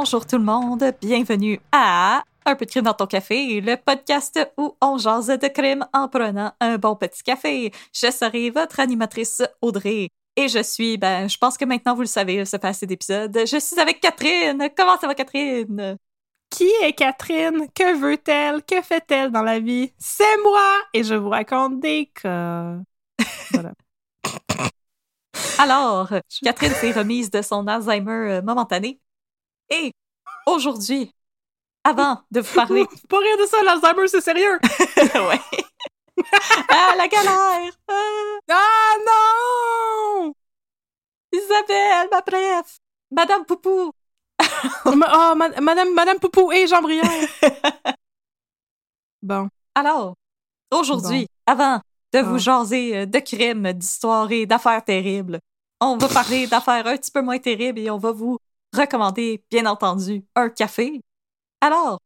Bonjour tout le monde, bienvenue à Un peu de crime dans ton café, le podcast où on jase de crime en prenant un bon petit café. Je serai votre animatrice Audrey. Et je suis, ben, je pense que maintenant vous le savez, ça fait assez d'épisodes. Je suis avec Catherine. Comment ça va, Catherine? Qui est Catherine? Que veut-elle? Que fait-elle dans la vie? C'est moi! Et je vous raconte des cas. Voilà. Alors, Catherine s'est remise de son Alzheimer euh, momentané. Et aujourd'hui, avant de vous parler. Pas rire de ça, l'Alzheimer, c'est sérieux! ouais. ah, la galère! Ah, Ah non! Isabelle, ma bref! Madame Poupou! Ma- oh, ma- Madame, Madame Poupou et Jean Brière. Bon. Alors, aujourd'hui, avant de vous Ah. jaser euh, de crimes, d'histoires et d'affaires terribles, on va parler d'affaires un petit peu moins terribles et on va vous recommander, bien entendu, un café. Alors,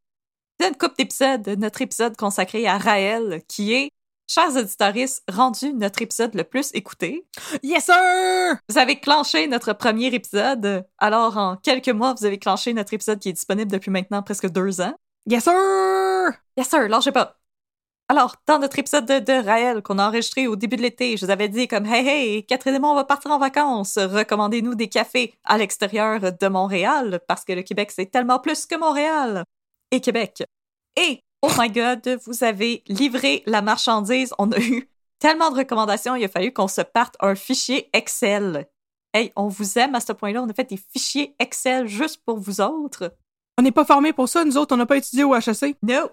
d'une couple d'épisodes, notre épisode consacré à Raël, qui est, chers auditeurs, rendu notre épisode le plus écouté. Yes, sir! Vous avez clenché notre premier épisode. Alors, en quelques mois, vous avez clenché notre épisode qui est disponible depuis maintenant presque deux ans. Yes, sir! Yes, sir, lâchez pas. Alors, dans notre épisode de, de Raël qu'on a enregistré au début de l'été, je vous avais dit comme Hey, hey, Catherine et moi, on va partir en vacances. Recommandez-nous des cafés à l'extérieur de Montréal parce que le Québec, c'est tellement plus que Montréal et Québec. Et, oh my God, vous avez livré la marchandise. On a eu tellement de recommandations, il a fallu qu'on se parte un fichier Excel. Hey, on vous aime à ce point-là. On a fait des fichiers Excel juste pour vous autres. On n'est pas formés pour ça, nous autres, on n'a pas étudié au HEC. No!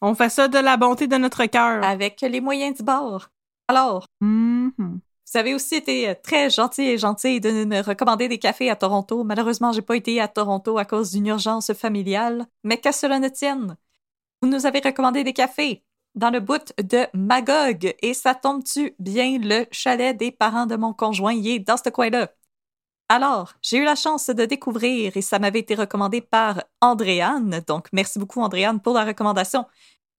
On fait ça de la bonté de notre cœur. Avec les moyens du bord. Alors, Mhm. Vous avez aussi été euh, très gentil et gentil de me recommander des cafés à Toronto. Malheureusement, j'ai pas été à Toronto à cause d'une urgence familiale. Mais qu'à cela ne tienne, vous nous avez recommandé des cafés dans le bout de Magog. Et ça tombe-tu bien? Le chalet des parents de mon conjoint? Il est dans ce coin-là. Alors, j'ai eu la chance de découvrir et ça m'avait été recommandé par Andréane. Donc, merci beaucoup, Andréane, pour la recommandation.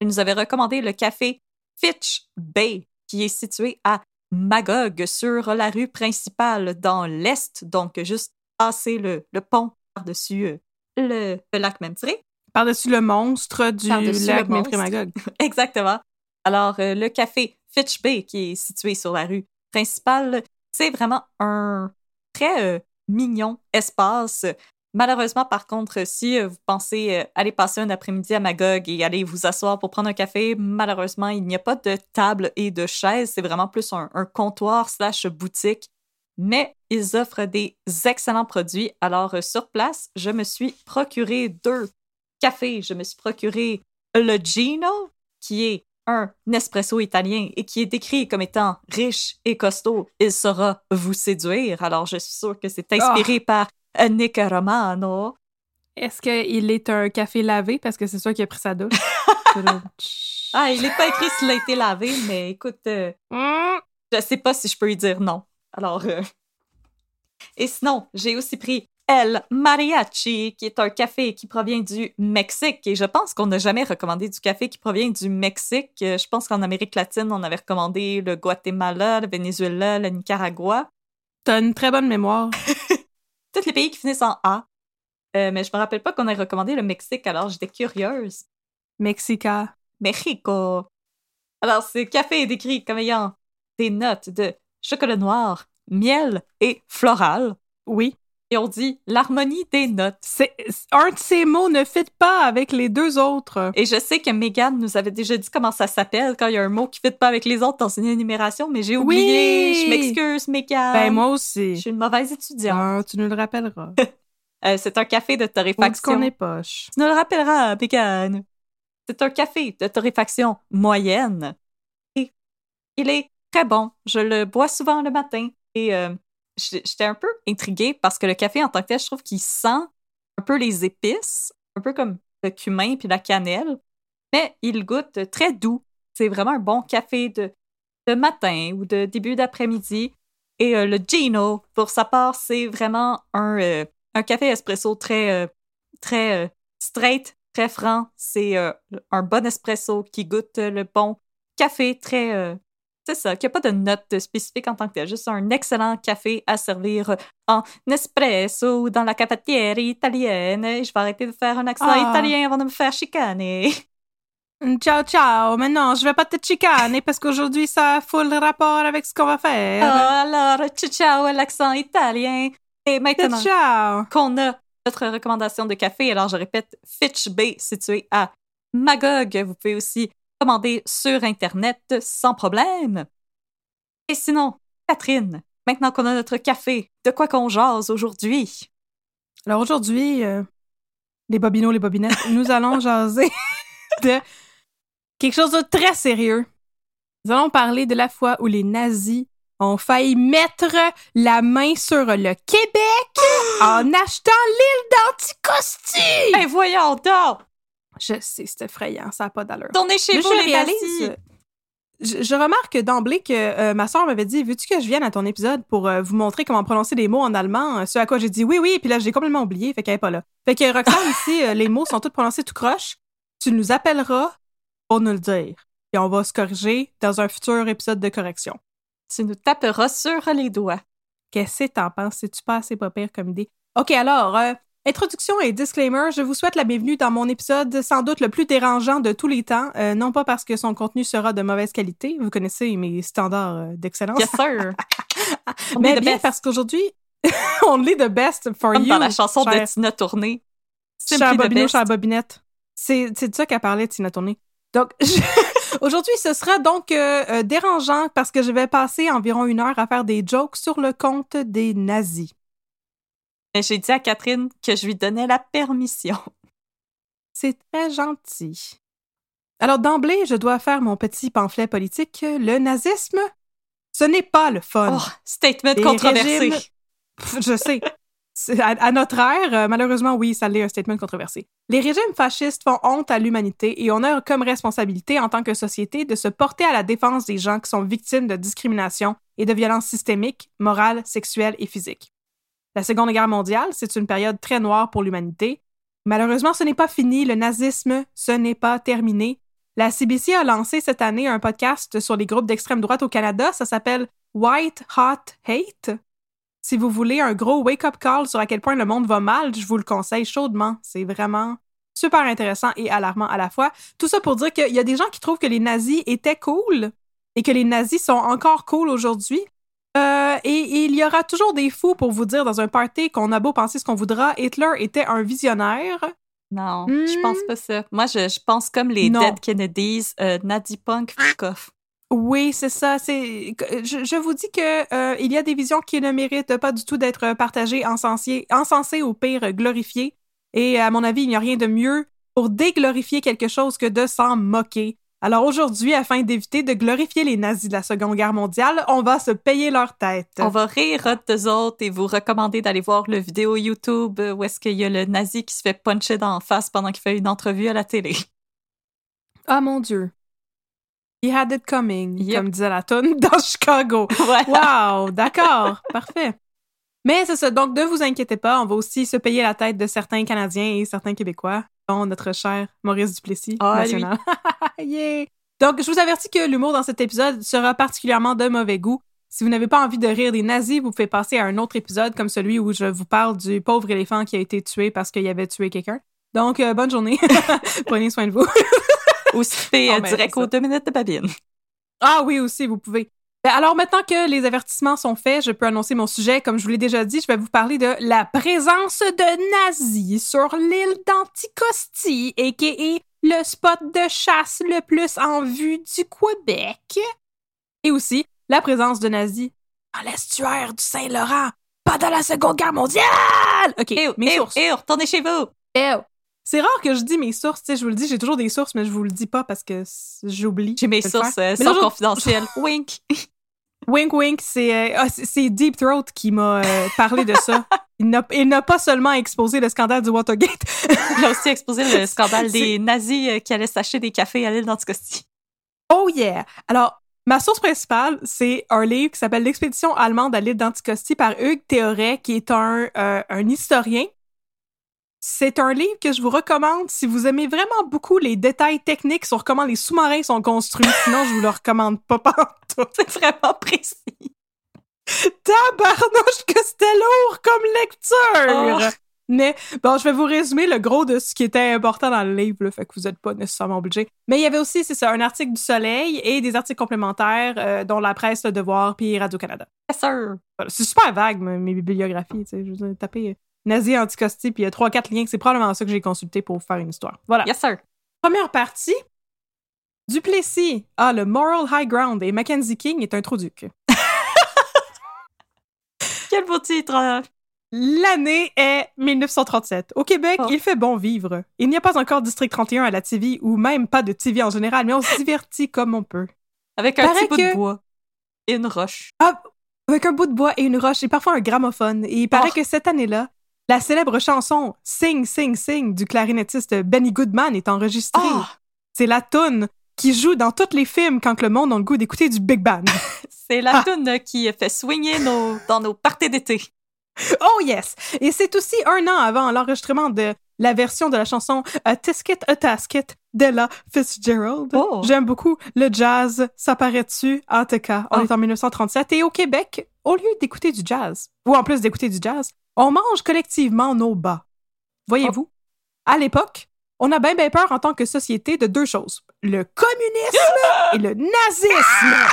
Elle nous avait recommandé le café Fitch Bay, qui est situé à Magog, sur la rue principale dans l'est, donc juste passer le, le pont par-dessus euh, le, le lac Memphis. Par-dessus le monstre du lac. Memphremagog. Exactement. Alors, euh, le café Fitch Bay, qui est situé sur la rue principale, c'est vraiment un euh, mignon espace. Malheureusement, par contre, si euh, vous pensez euh, aller passer un après-midi à Magog et aller vous asseoir pour prendre un café, malheureusement, il n'y a pas de table et de chaise. C'est vraiment plus un, un comptoir slash boutique. Mais ils offrent des excellents produits. Alors, sur place, je me suis procuré deux cafés. Je me suis procuré le Gino, qui est un espresso italien et qui est décrit comme étant riche et costaud, il saura vous séduire. Alors, je suis sûre que c'est inspiré par Nica Romano. Est-ce qu'il est un café lavé? Parce que c'est sûr qu'il a pris sa douche? ah, il n'est pas écrit s'il a été lavé, mais écoute, euh, Hmm? je sais pas si je peux lui dire non. Alors, euh, et sinon, j'ai aussi pris El Mariachi, qui est un café qui provient du Mexique. Et je pense qu'on n'a jamais recommandé du café qui provient du Mexique. Euh, Je pense qu'en Amérique latine, on avait recommandé le Guatemala, le Venezuela, le Nicaragua. T'as une très bonne mémoire. Tous les pays qui finissent en A. Euh, mais je me rappelle pas qu'on ait recommandé le Mexique, alors j'étais curieuse. Mexica. Mexico. Alors, ce café est décrit comme ayant des notes de chocolat noir, miel et floral. Oui. Et on dit l'harmonie des notes. C'est un de ces mots ne fit pas avec les deux autres. Et je sais que Megan nous avait déjà dit comment ça s'appelle quand il y a un mot qui ne fit pas avec les autres dans une énumération, mais j'ai oublié. Oui! Je m'excuse, Megan. Ben moi Je aussi. suis une mauvaise étudiante. Ah, tu nous le rappelleras. Euh, c'est un café de torréfaction. qu'on est poche. Tu nous le rappelleras, Megan. C'est un café de torréfaction moyenne. Et il est très bon. Je le bois souvent le matin. Et euh, j'étais un peu intriguée parce que le café en tant que tel, je trouve qu'il sent un peu les épices, un peu comme le cumin puis la cannelle, mais il goûte très doux. C'est vraiment un bon café de, de matin ou de début d'après-midi. Et euh, le Gino, pour sa part, c'est vraiment un, euh, un café espresso très, euh, très straight, très franc. C'est un bon espresso qui goûte le bon café très. C'est ça, qui n'a pas de note spécifique en tant que tel, juste un excellent café à servir en espresso ou dans la cafetière italienne. Et Je vais arrêter de faire un accent Ah. italien avant de me faire chicaner. Ciao, ciao. Mais non, je vais pas te chicaner parce qu'aujourd'hui, ça a full rapport avec ce qu'on va faire. Ah, alors, ciao, ciao, l'accent italien. Et maintenant Ciao. qu'on a notre recommandation de café, alors je répète, Fitch Bay, situé à Magog. Vous pouvez aussi commander sur Internet sans problème. Et sinon, Catherine, maintenant qu'on a notre café, de quoi qu'on jase aujourd'hui? Alors aujourd'hui, euh, les bobinos, les bobinettes, nous allons jaser de quelque chose de très sérieux. Nous allons parler de la fois où les nazis ont failli mettre la main sur le Québec en achetant l'île d'Anticosti. Ben voyons donc! Je sais, c'est effrayant, ça n'a pas d'allure. Tournez chez vous, je les réalise, je, je remarque d'emblée que euh, ma soeur m'avait dit Veux-tu que je vienne à ton épisode pour euh, vous montrer comment prononcer des mots en allemand? Ce à quoi j'ai dit oui, oui, puis là, j'ai complètement oublié, fait qu'elle est pas là. Fait que Roxane, ici, euh, les mots sont tous prononcés tout croche. Tu nous appelleras pour nous le dire. Et on va se corriger dans un futur épisode de correction. Tu nous taperas sur les doigts. Qu'est-ce que t'en penses? C'est-tu pas assez pas pire comme idée? OK, alors, euh, introduction et disclaimer. Je vous souhaite la bienvenue dans mon épisode sans doute le plus dérangeant de tous les temps. Euh, non pas parce que son contenu sera de mauvaise qualité. Vous connaissez mes standards euh, d'excellence. Yes, sir! Mais bien best. parce qu'aujourd'hui, on lit the best for Comme you. dans la chanson cher- de Tina Tournée. Cher Bobino, cher Bobinette. C'est de ça qu'elle parlait, Tina Tournée. Donc, je- aujourd'hui, ce sera donc euh, euh, dérangeant parce que je vais passer environ une heure à faire des jokes sur le compte des nazis. Mais j'ai dit à Catherine que je lui donnais la permission. C'est très gentil. Alors, d'emblée, je dois faire mon petit pamphlet politique. Le nazisme, ce n'est pas le fun. Oh, statement Les controversé. régimes- Je sais. À, à notre ère, euh, malheureusement, oui, ça l'est un statement controversé. Les régimes fascistes font honte à l'humanité et on a comme responsabilité en tant que société de se porter à la défense des gens qui sont victimes de discrimination et de violences systémiques, morales, sexuelles et physiques. La Seconde Guerre mondiale, c'est une période très noire pour l'humanité. Malheureusement, ce n'est pas fini. Le nazisme, ce n'est pas terminé. La CBC a lancé cette année un podcast sur les groupes d'extrême droite au Canada. Ça s'appelle White Hot Hate. Si vous voulez un gros wake-up call sur à quel point le monde va mal, je vous le conseille chaudement. C'est vraiment super intéressant et alarmant à la fois. Tout ça pour dire qu'il y a des gens qui trouvent que les nazis étaient cool et que les nazis sont encore cool aujourd'hui. Euh, et, et il y aura toujours des fous pour vous dire dans un party qu'on a beau penser ce qu'on voudra, Hitler était un visionnaire. Non, Hmm. je pense pas ça. Moi, je, je pense comme les Non. Dead Kennedys, euh, Nadie Punk, fuck off. Oui, c'est ça. C'est, je, je vous dis que euh, il y a des visions qui ne méritent pas du tout d'être partagées, encensées, encensées ou pire glorifiées. Et à mon avis, il n'y a rien de mieux pour déglorifier quelque chose que de s'en moquer. Alors aujourd'hui, afin d'éviter de glorifier les nazis de la Seconde Guerre mondiale, on va se payer leur tête. On va rire d'eux autres et vous recommander d'aller voir le vidéo YouTube où est-ce qu'il y a le nazi qui se fait puncher dans la face pendant qu'il fait une entrevue à la télé. Ah mon Dieu. He had it coming, Yep. comme disait la tonne dans Chicago. Voilà. Wow, d'accord, parfait. Mais c'est ça, donc ne vous inquiétez pas, on va aussi se payer la tête de certains Canadiens et certains Québécois, dont notre cher Maurice Duplessis, Ah, national. Yeah. Donc, je vous avertis que l'humour dans cet épisode sera particulièrement de mauvais goût. Si vous n'avez pas envie de rire des nazis, vous pouvez passer à un autre épisode comme celui où je vous parle du pauvre éléphant qui a été tué parce qu'il avait tué quelqu'un. Donc, euh, bonne journée. Prenez soin de vous. Ou skipper Oh, euh, direct aux deux minutes de babine. Ah oui, aussi, vous pouvez. Ben, alors maintenant que les avertissements sont faits, je peux annoncer mon sujet. Comme je vous l'ai déjà dit, je vais vous parler de la présence de nazis sur l'île d'Anticosti, a.k.a. le spot de chasse le plus en vue du Québec. Et aussi la présence de nazis dans l'estuaire du Saint-Laurent pendant la Seconde Guerre mondiale! OK, Et, mes sources. et retournez chez vous! Eh. C'est rare que je dis mes sources, tu sais, je vous le dis, j'ai toujours des sources, mais je vous le dis pas parce que j'oublie. J'ai mes sources euh, sont confidentielles. Wink! Wink wink, c'est euh, ah, Deep Throat qui m'a euh, parlé de ça. Il n'a- pas seulement exposé le scandale du Watergate. Il a aussi exposé le scandale des nazis euh, qui allaient s'acheter des cafés à l'île d'Anticosti. Oh yeah! Alors, ma source principale, c'est un livre qui s'appelle L'expédition allemande à l'île d'Anticosti par Hugues Théoret, qui est un, euh, un historien. C'est un livre que je vous recommande si vous aimez vraiment beaucoup les détails techniques sur comment les sous-marins sont construits. Sinon, je vous le recommande pas pantoute. C'est vraiment précis. Tabarnouche que c'était lourd comme lecture! Oh. Mais bon, je vais vous résumer le gros de ce qui était important dans le livre, là, fait que vous n'êtes pas nécessairement obligé. Mais il y avait aussi, c'est ça, un article du Soleil et des articles complémentaires, euh, dont la presse, le Devoir puis Radio-Canada. Yes, sir. Voilà. C'est super vague, mes, bibliographies, tu sais. Je dire, taper euh, nazi anticosti, puis il y a trois, quatre liens, c'est probablement ça que j'ai consulté pour faire une histoire. Voilà. Yes, sir. Première partie. Duplessis a le moral high ground et Mackenzie King est un trou duc. Quel beau titre! hein? L'année est 1937. Au Québec, Oh. il fait bon vivre. Il n'y a pas encore District 31 à la TV ou même pas de TV en général, mais on se divertit comme on peut. Avec un Paraît petit bout que- de bois et une roche. Avec un bout de bois et une roche et parfois un gramophone. Et il paraît Oh. que cette année-là, la célèbre chanson Sing, Sing, Sing du clarinettiste Benny Goodman est enregistrée. Oh, C'est la toune qui joue dans tous les films quand le monde a le goût d'écouter du Big Band. c'est la Ah. toune qui fait swinger nos, dans nos parties d'été. Oh yes! Et c'est aussi un an avant l'enregistrement de la version de la chanson A Tisket, A Tasket d'Ella Fitzgerald. Oh. J'aime beaucoup le jazz, ça paraît dessus. En tout cas, on Oh. est en 1937 et au Québec, au lieu d'écouter du jazz, ou en plus d'écouter du jazz, on mange collectivement nos bas. Voyez-vous? À l'époque, on a bien bien peur en tant que société de deux choses. Le communisme et le nazisme.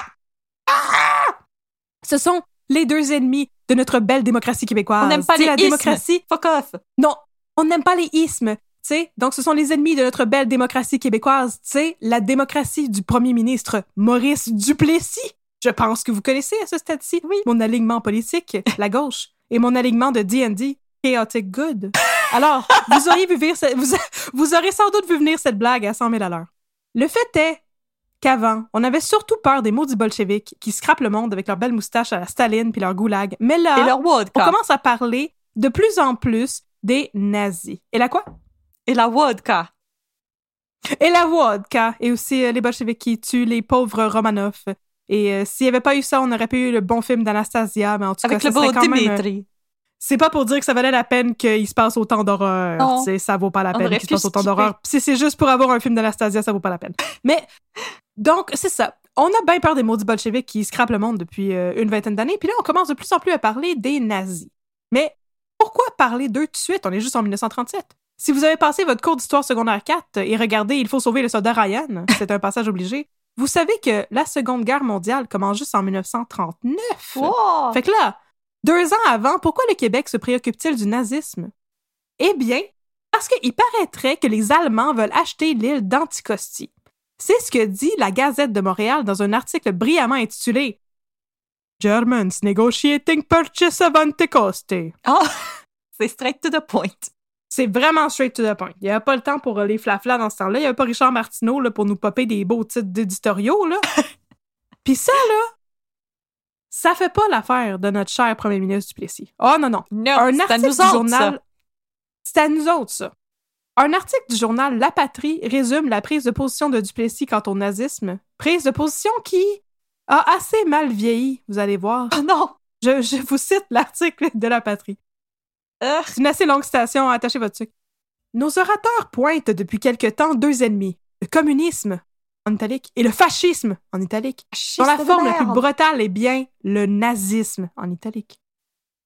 Ce sont les deux ennemis de notre belle démocratie québécoise. On n'aime pas les la ismes. démocratie. Fuck off! Non, on n'aime pas les ismes. Tu sais, donc ce sont les ennemis de notre belle démocratie québécoise. Tu sais, la démocratie du premier ministre Maurice Duplessis. Je pense que vous connaissez à ce stade-ci Oui. mon alignement politique, la gauche, et mon alignement de D&D, chaotic good. Alors, vous auriez vu venir ce- vous, vous aurez sans doute vu venir cette blague à 100 000 à l'heure. Le fait est qu'avant, on avait surtout peur des maudits bolcheviks qui scrapent le monde avec leurs belles moustaches à la Staline puis leur goulag. Mais là, Et leur on commence à parler de plus en plus des nazis. Et la quoi? Et la vodka. Et la vodka. Et aussi euh, les bolcheviks qui tuent les pauvres Romanov. Et euh, s'il n'y avait pas eu ça, on aurait pas eu le bon film d'Anastasia, mais en tout Avec cas, le ça beau Dimitri. C'est pas pour dire que ça valait la peine qu'il se passe autant d'horreur. Ça vaut pas la peine qu'il se pu passe autant d'horreur. Si c'est juste pour avoir un film d'Anastasia, ça vaut pas la peine. Mais, donc, c'est ça. On a bien peur des maudits bolcheviks qui scrapent le monde depuis euh, une vingtaine d'années. Puis là, on commence de plus en plus à parler des nazis. Mais pourquoi parler d'eux tout de suite? On est juste en 1937. Si vous avez passé votre cours d'histoire secondaire 4 et regardé Il faut sauver le soldat Ryan, c'est un passage obligé, vous savez que la Seconde Guerre mondiale commence juste en 1939. Wow! Fait que là, deux ans avant, pourquoi le Québec se préoccupe-t-il du nazisme? Eh bien, parce qu'il paraîtrait que les Allemands veulent acheter l'île d'Anticosti. C'est ce que dit la Gazette de Montréal dans un article brillamment intitulé Germans negotiating purchase of Anticosti. Ah! C'est straight to the point. C'est vraiment straight to the point. Il n'y avait pas le temps pour les flaflas dans ce temps-là. Il n'y avait pas Richard Martineau là, pour nous popper des beaux titres d'éditoriaux. Là. Puis ça, là, ça fait pas l'affaire de notre cher premier ministre Duplessis. Oh non, non. Non, Un article nous du autres, journal. ça. C'est à nous autres, ça. Un article du journal La Patrie résume la prise de position de Duplessis quant au nazisme. Prise de position qui a assez mal vieilli, vous allez voir. Oh non! Je, je vous cite l'article de La Patrie. Euh, C'est une assez longue citation, attachez votre sucre. Nos orateurs pointent depuis quelque temps deux ennemis, le communisme, en italique, et le fascisme, en italique, dont la forme la plus brutale est bien le nazisme, en italique.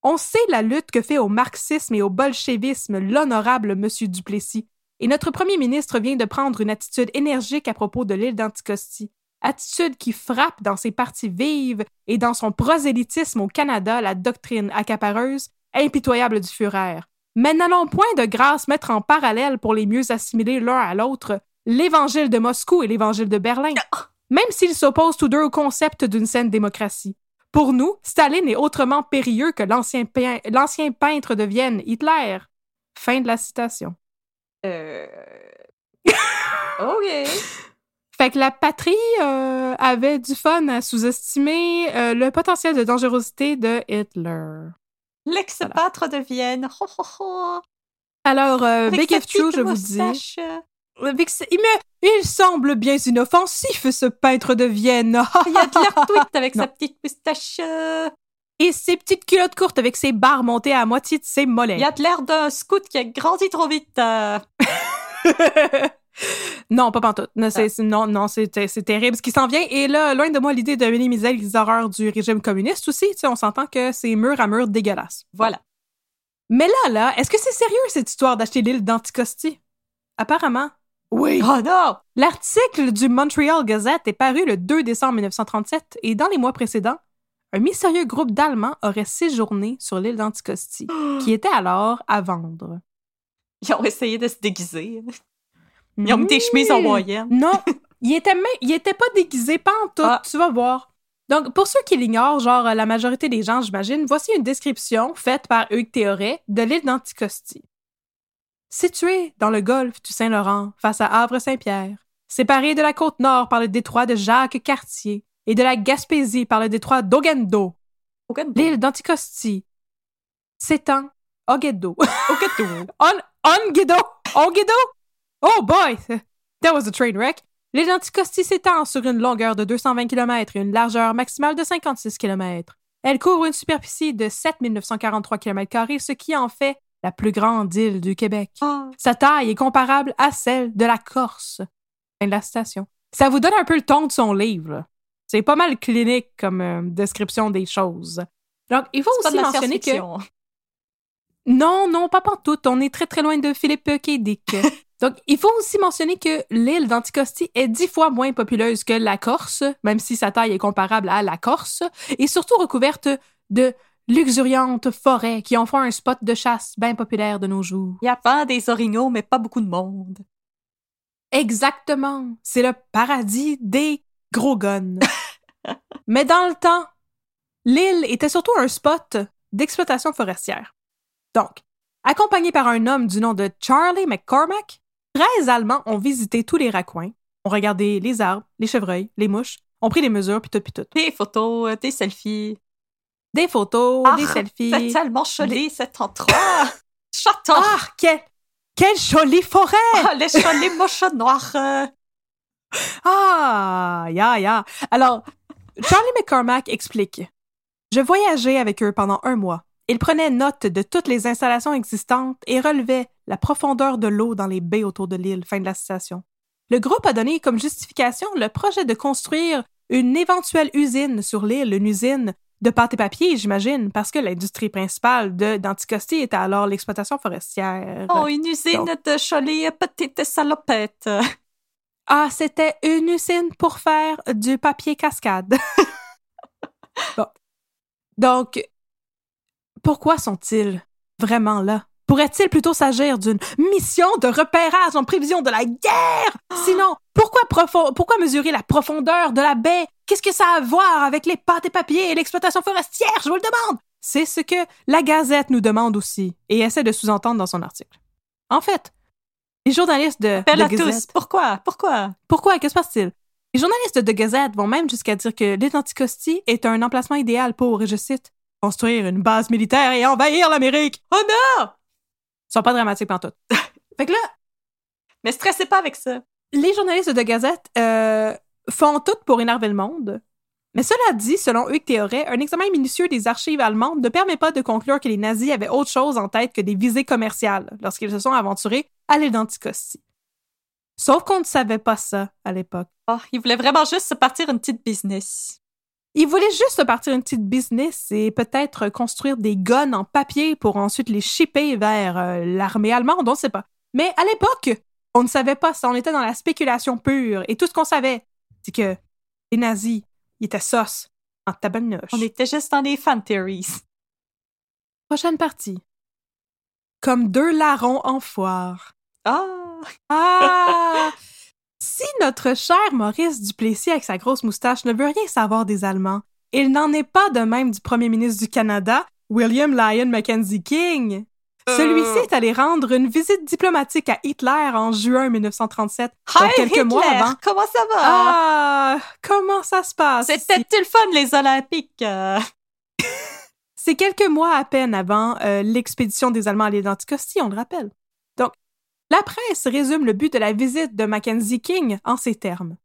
On sait la lutte que fait au marxisme et au bolchevisme l'honorable Monsieur Duplessis, et notre premier ministre vient de prendre une attitude énergique à propos de l'île d'Anticosti, attitude qui frappe dans ses parties vives et dans son prosélytisme au Canada la doctrine accapareuse, impitoyable du Führer. Mais n'allons point de grâce mettre en parallèle pour les mieux assimiler l'un à l'autre l'évangile de Moscou et l'évangile de Berlin, même s'ils s'opposent tous deux au concept d'une saine démocratie. Pour nous, Staline est autrement périlleux que l'ancien peintre de Vienne, Hitler. Fin de la citation. Euh... OK. Fait que la patrie euh, avait du fun à sous-estimer euh, le potentiel de dangerosité de Hitler. L'ex-pâtre de Vienne. Ho, ho, ho. Alors, euh, Big true, je vous dis? moustache. Avec ce- il, me- il semble bien inoffensif, ce peintre de Vienne. Il y a de l'air tweet avec Non. sa petite moustache. euh. Et ses petites culottes courtes avec ses barres montées à moitié de ses mollets. Il y a de l'air d'un scout qui a grandi trop vite. non, pas pantoute. Non, c'est, non, non, c'est, c'est terrible ce qui s'en vient. Et là, loin de moi l'idée de minimiser les horreurs du régime communiste aussi. Tu sais, on s'entend que c'est mur à mur dégueulasse. Voilà. Mais là, là, est-ce que c'est sérieux cette histoire d'acheter l'île d'Anticosti? Apparemment. Oui. Oh non! L'article du Montreal Gazette est paru le 2 décembre 1937 et dans les mois précédents, un mystérieux groupe d'Allemands aurait séjourné sur l'île d'Anticosti, qui était alors à vendre. Ils ont essayé de se déguiser. Ils ont mis des chemises en moyenne. Non, il était, même, il était pas déguisé, pas en tout, Ah. tu vas voir. Donc, pour ceux qui l'ignorent, genre euh, la majorité des gens, j'imagine, voici une description faite par Hugues Théoret de l'île d'Anticosti. Située dans le golfe du Saint-Laurent, face à Havre-Saint-Pierre, séparée de la côte nord par le détroit de Jacques-Cartier et de la Gaspésie par le détroit d'Ogendo, l'île d'Anticosti s'étend Ogendo. Aucun On, Onguido! Onguido! Oh boy! That was a train wreck. L'île d'Anticosti s'étend sur une longueur de 220 km et une largeur maximale de 56 km. Elle couvre une superficie de 7943 km, ce qui en fait la plus grande île du Québec. Ah, Sa taille est comparable à celle de la Corse. Fin de la citation. Ça vous donne un peu le ton de son livre. C'est pas mal clinique comme euh, description des choses. Donc, il faut pas aussi de mentionner que... Non, non, pas pantoute. On est très, très loin de Philippe K. Donc, il faut aussi mentionner que l'île d'Anticosti est dix fois moins populeuse que la Corse, même si sa taille est comparable à la Corse, et surtout recouverte de luxuriantes forêts qui en font un spot de chasse bien populaire de nos jours. Il y a pas des orignaux, mais pas beaucoup de monde. Exactement. C'est le paradis des gros guns. Mais dans le temps, l'île était surtout un spot d'exploitation forestière. Donc, accompagné par un homme du nom de Charlie McCormack, 13 Allemands ont visité tous les raccoins, ont regardé les arbres, les chevreuils, les mouches, ont pris des mesures, puis tout, puis tout. Des photos, euh, des selfies. Des photos, Ah, des C'est selfies. tellement joli, cet endroit. Château. Ah, quel, quelle jolie forêt! Ah, les chalets moches noirs. euh. Ah, ya, ya. Alors, Charlie McCormack explique. Je voyageais avec eux pendant un mois. Ils prenaient note de toutes les installations existantes et relevaient la profondeur de l'eau dans les baies autour de l'île. Fin de la citation. Le groupe a donné comme justification le projet de construire une éventuelle usine sur l'île, une usine de pâte et papier, j'imagine, parce que l'industrie principale de d'Anticosti était alors l'exploitation forestière. Oh, une usine de jolies petites salopettes. Ah, c'était une usine pour faire du papier cascade. bon. Donc, pourquoi sont-ils vraiment là? Pourrait-il plutôt s'agir d'une mission de repérage en prévision de la guerre? Sinon, pourquoi, profo- pourquoi mesurer la profondeur de la baie? Qu'est-ce que ça a à voir avec les pâtes et papiers et l'exploitation forestière? Je vous le demande! C'est ce que la Gazette nous demande aussi et essaie de sous-entendre dans son article. En fait, les journalistes de The à tous. Gazette- Pourquoi? Pourquoi? Pourquoi? Que se passe-t-il? Les journalistes de Gazette vont même jusqu'à dire que l'île d'Anticosti est un emplacement idéal pour, et je cite, construire une base militaire et envahir l'Amérique. Oh non! Ils sont pas dramatiques pantoute. fait que là, Mais stressez pas avec ça. les journalistes de Gazette euh, font tout pour énerver le monde. Mais cela dit, selon Hugues Théoret, un examen minutieux des archives allemandes ne permet pas de conclure que les nazis avaient autre chose en tête que des visées commerciales lorsqu'ils se sont aventurés à l'île d'Anticosti. Sauf qu'on ne savait pas ça à l'époque. Oh, il voulait vraiment juste se partir une petite business. Ils voulaient juste partir une petite business et peut-être construire des guns en papier pour ensuite les shipper vers euh, l'armée allemande, on ne sait pas. Mais à l'époque, on ne savait pas ça, on était dans la spéculation pure et tout ce qu'on savait, c'est que les nazis, ils étaient sauce en tabarnouche. On était juste dans les fan theories. Prochaine partie. Comme deux larrons en foire. Ah! Ah! si notre cher Maurice Duplessis avec sa grosse moustache ne veut rien savoir des Allemands, il n'en est pas de même du premier ministre du Canada, William Lyon Mackenzie King. Celui-ci est allé rendre une visite diplomatique à Hitler en juin 1937, donc Hi, quelques Hitler! mois avant. Comment ça va? Ah, comment ça se passe? C'était le fun, les Olympiques. euh. C'est quelques mois à peine avant euh, l'expédition des Allemands à l'île d'Anticosti, on le rappelle. La presse résume le but de la visite de Mackenzie King en ces termes.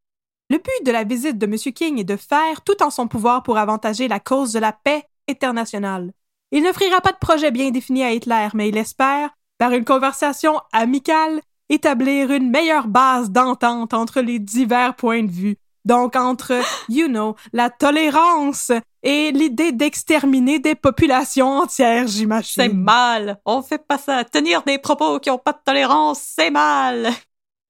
Le but de la visite de M. King est de faire tout en son pouvoir pour avantager la cause de la paix internationale. Il n'offrira pas de projet bien défini à Hitler, mais il espère, par une conversation amicale, établir une meilleure base d'entente entre les divers points de vue. Donc entre, you know, la tolérance et l'idée d'exterminer des populations entières, j'imagine. C'est mal. On fait pas ça. Tenir des propos qui ont pas de tolérance, c'est mal.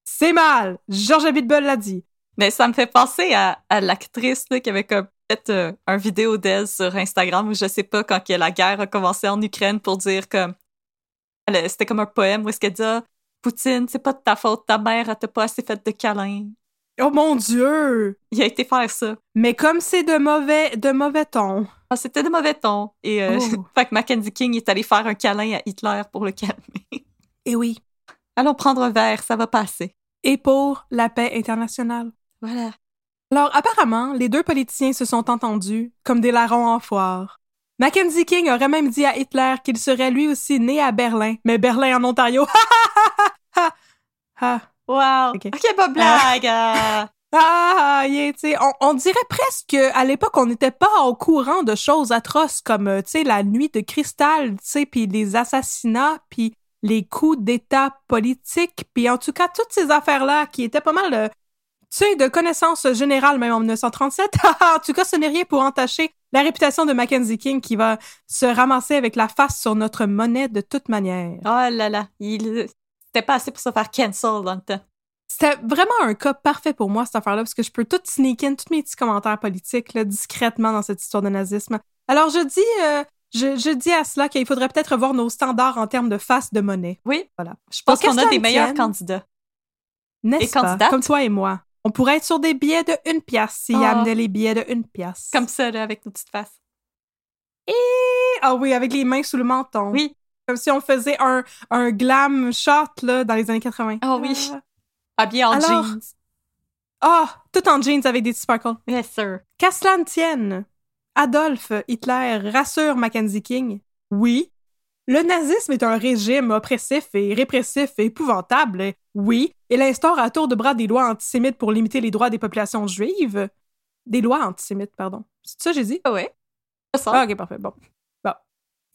C'est mal. Georges Abitbol l'a dit. Mais ça me fait penser à, à l'actrice qui avait comme fait euh, un vidéo d'elle sur Instagram où je sais pas quand la guerre a commencé en Ukraine pour dire comme c'était comme un poème où est-ce qu'elle dit Ah, Poutine, c'est pas de ta faute, ta mère elle t'a pas assez fait de câlins. Oh mon Dieu! Il a été faire ça. Mais comme c'est de mauvais, de mauvais ton. Ah, c'était de mauvais ton. Et euh, Oh. fait que Mackenzie King est allé faire un câlin à Hitler pour le calmer. Et oui. Allons prendre un verre, ça va passer. Et pour la paix internationale. Voilà. Alors, apparemment, les deux politiciens se sont entendus comme des larrons en foire. Mackenzie King aurait même dit à Hitler qu'il serait lui aussi né à Berlin, mais Berlin en Ontario. Ha, ha, ha, ha. Wow. Ok. Ok, pas blague. ah. Ah, yeah, on, on dirait presque à l'époque on n'était pas au courant de choses atroces comme euh, tu sais la nuit de cristal, tu sais, puis les assassinats, puis les coups d'État politiques, puis en tout cas toutes ces affaires là qui étaient pas mal de tu sais de connaissances générales même en 1937. en tout cas, ce n'est rien pour entacher la réputation de Mackenzie King qui va se ramasser avec la face sur notre monnaie de toute manière. Oh là là. Il... C'était pas assez pour se faire cancel dans le temps. C'était vraiment un cas parfait pour moi, cette affaire-là, parce que je peux tout sneak in, tous mes petits commentaires politiques, là, discrètement dans cette histoire de nazisme. Alors, je dis, euh, je, je dis à cela qu'il faudrait peut-être revoir nos standards en termes de face de monnaie. Oui. Voilà. Je pense qu'on a des meilleurs candidats. N'est-ce Et pas? candidates? Comme toi et moi. On pourrait être sur des billets de une pièce s'il Ah. amenait les billets de une pièce. Comme ça, là, avec nos petites faces. Ah oui, avec les mains sous le menton. Oui. Comme si on faisait un, un glam shot, là, dans les années 80. Ah oui. Ah. Habillés en Alors- jeans. Ah, tout en jeans avec des sparkles. Yes, sir. Qu'à cela ne tienne, Adolf Hitler rassure Mackenzie King. Oui, le nazisme est un régime oppressif et répressif et épouvantable. Oui, il instaure à tour de bras des lois antisémites pour limiter les droits des populations juives. Des lois antisémites, pardon. C'est ça que j'ai dit? Ah ouais. Ça. Ah, ok, parfait. Bon.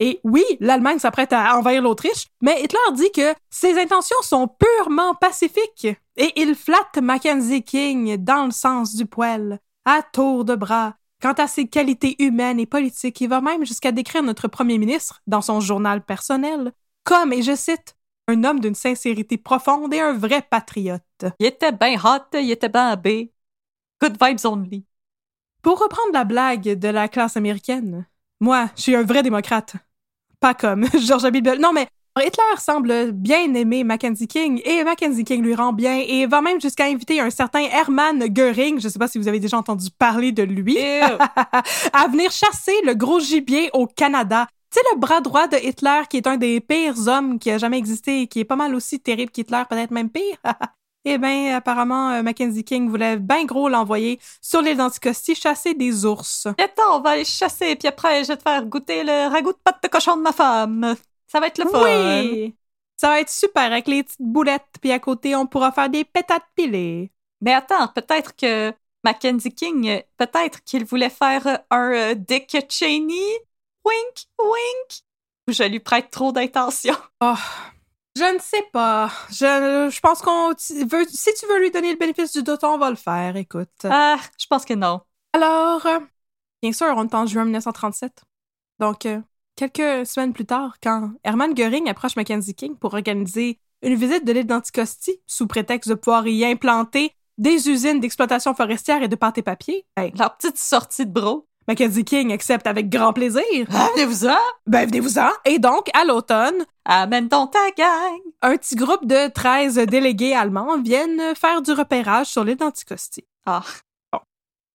Et oui, l'Allemagne s'apprête à envahir l'Autriche, mais Hitler dit que ses intentions sont purement pacifiques et il flatte Mackenzie King dans le sens du poil, à tour de bras. Quant à ses qualités humaines et politiques, il va même jusqu'à décrire notre premier ministre, dans son journal personnel, comme, et je cite, un homme d'une sincérité profonde et un vrai patriote. Il était bien hot, il était bien habillé. Good vibes only. Pour reprendre la blague de la classe américaine, moi, je suis un vrai démocrate. Pas comme George Abitbol. Non, mais Hitler semble bien aimer Mackenzie King et Mackenzie King lui rend bien et va même jusqu'à inviter un certain Hermann Göring, je sais pas si vous avez déjà entendu parler de lui, à venir chasser le gros gibier au Canada. Tu sais, le bras droit de Hitler, qui est un des pires hommes qui a jamais existé et qui est pas mal aussi terrible qu'Hitler, peut-être même pire. eh bien, apparemment, euh, Mackenzie King voulait bien gros l'envoyer sur l'île d'Anticosti chasser des ours. Attends, on va aller chasser, puis après, je vais te faire goûter le ragoût de pâte de cochon de ma femme. Ça va être le fun. Oui! Ça va être super avec les petites boulettes, puis à côté, on pourra faire des pétates pilées. Mais attends, peut-être que Mackenzie King, peut-être qu'il voulait faire un euh, Dick Cheney? Wink, wink. Ou je lui prête trop d'intention. Oh, je ne sais pas. Je, je pense qu'on tu veux, si tu veux lui donner le bénéfice du doute, on va le faire. Écoute. Ah, je pense que non. Alors, euh, bien sûr, on est en juin 1937. Donc, euh, quelques semaines plus tard, quand Hermann Göring approche Mackenzie King pour organiser une visite de l'île d'Anticosti sous prétexte de pouvoir y implanter des usines d'exploitation forestière et de pâte et papier, ben, Leur petite sortie de bro. Mackenzie King accepte avec grand plaisir. Ah, venez-vous-en. Ben, venez-vous-en. Et donc, à l'automne, Amène donc ta gang. un petit groupe de 13 délégués allemands viennent faire du repérage sur l'île d'Anticosti. Ah,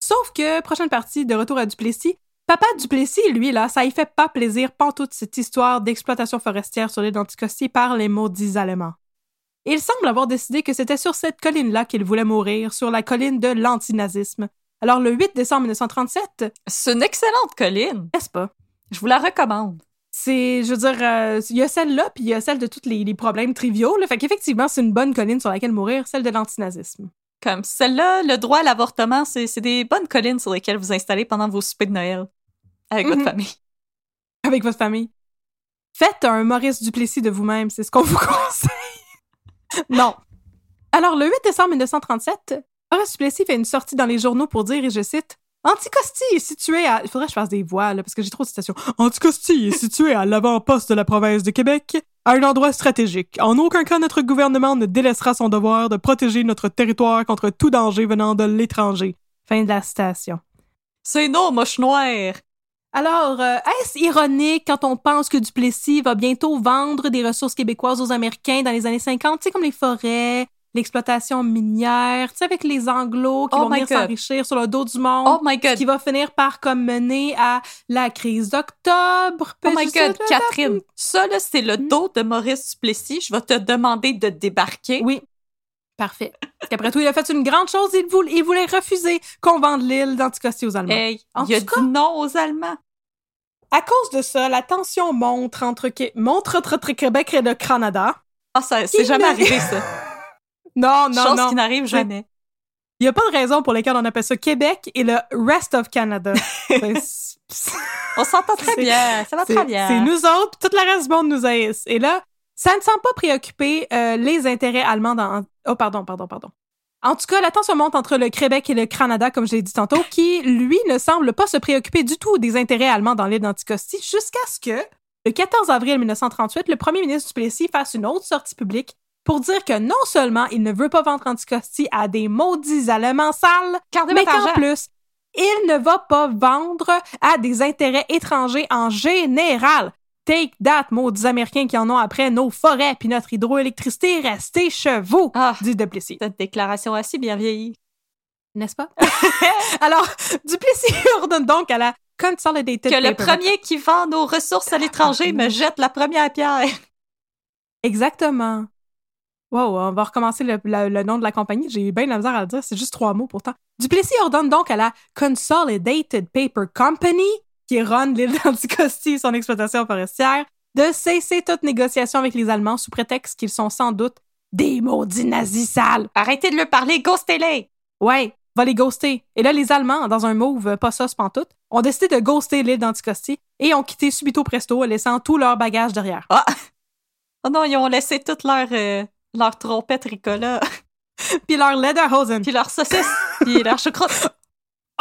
Sauf que, prochaine partie, de retour à Duplessis, Papa Duplessis, lui, là, ça y fait pas plaisir toute cette histoire d'exploitation forestière sur l'île d'Anticosti par les maudits Allemands. Il semble avoir décidé que c'était sur cette colline-là qu'il voulait mourir, sur la colline de l'antinazisme. Alors, le 8 décembre 1937, c'est une excellente colline. n'est-ce pas? Je vous la recommande. C'est, je veux dire, euh, il y a celle-là, puis il y a celle de tous les, les problèmes triviaux. Là. Fait qu'effectivement, c'est une bonne colline sur laquelle mourir, celle de l'antinazisme. Comme celle-là, le droit à l'avortement, c'est des bonnes collines sur lesquelles vous installez pendant vos soupers de Noël. Avec Mhm. votre famille. Avec votre famille. Faites un Maurice Duplessis de vous-même, c'est ce qu'on vous conseille. non. Alors, le 8 décembre 1937, Maurice Duplessis fait une sortie dans les journaux pour dire, et je cite, Anticosti est situé à... Il faudrait que je fasse des voix, là, parce que j'ai trop de citations. Anticosti est situé à l'avant-poste de la province de Québec, à un endroit stratégique. En aucun cas, notre gouvernement ne délaissera son devoir de protéger notre territoire contre tout danger venant de l'étranger. Fin de la citation. C'est non, moche noire. Alors, euh, est-ce ironique quand on pense que Duplessis va bientôt vendre des ressources québécoises aux Américains dans les années 50, tu sais, comme les forêts, l'exploitation minière, tu sais, avec les Anglos qui Oh vont venir s'enrichir sur le dos du monde, Oh my god. qui va finir par comme mener à la crise d'octobre. Oh my sais god. Catherine. Ça, là, c'est le Hmm. dos de Maurice Duplessis. Je vais te demander de débarquer. Oui. Parfait. Parce qu'après tout, il a fait une grande chose, il voulait, il voulait refuser qu'on vende l'île d'Anticosti aux Allemands. Hey, En il a cas- dit non aux Allemands. À cause de ça, la tension monte entre, monte entre Québec et le Canada. Ah, ça, c'est jamais arrivé, ça. Non, non, Chose non. qui n'arrive jamais. Il n'y a pas de raison pour lesquelles on appelle ça Québec et le rest of Canada. On s'entend très bien. Ça va c'est très bien. c'est nous autres, puis tout le reste du monde nous haïsse. Et là, ça ne semble pas préoccuper euh, les intérêts allemands dans... Oh, pardon, pardon, pardon. En tout cas, la tension monte entre le Québec et le Canada, comme je l'ai dit tantôt, qui, lui, ne semble pas se préoccuper du tout des intérêts allemands dans l'île d'Anticosti, jusqu'à ce que, le 14 avril 1938, le premier ministre Duplessis fasse une autre sortie publique pour dire que non seulement il ne veut pas vendre Anticosti à des maudits Allemands sales, Gardez mais qu'en plus, il ne va pas vendre à des intérêts étrangers en général. Take that, maudits Américains qui en ont après nos forêts puis notre hydroélectricité, restez chez vous, Ah, dit Duplessis. cette déclaration assez bien vieillie. N'est-ce pas? Alors, Duplessis ordonne donc à la Consolidated Que le premier qui vend nos ressources à l'étranger me jette la première pierre. Exactement. Wow, on va recommencer le, nom de la compagnie. J'ai eu bien de la misère à le dire. C'est juste trois mots pourtant. Duplessis ordonne donc à la Consolidated Paper Company, qui run l'île d'Anticosti et son exploitation forestière, de cesser toute négociation avec les Allemands sous prétexte qu'ils sont sans doute des maudits nazis sales. Arrêtez de le parler, ghostez-les. Ouais, va les ghoster. Et là, les Allemands, dans un move pas sauce pantoute, ont décidé de ghoster l'île d'Anticosti et ont quitté subito presto, laissant tout leur bagage derrière. Oh non, ils ont laissé toute leur, euh, leur trompette ricola, Puis leur Lederhosen. puis leur saucisse, puis leur choucroute.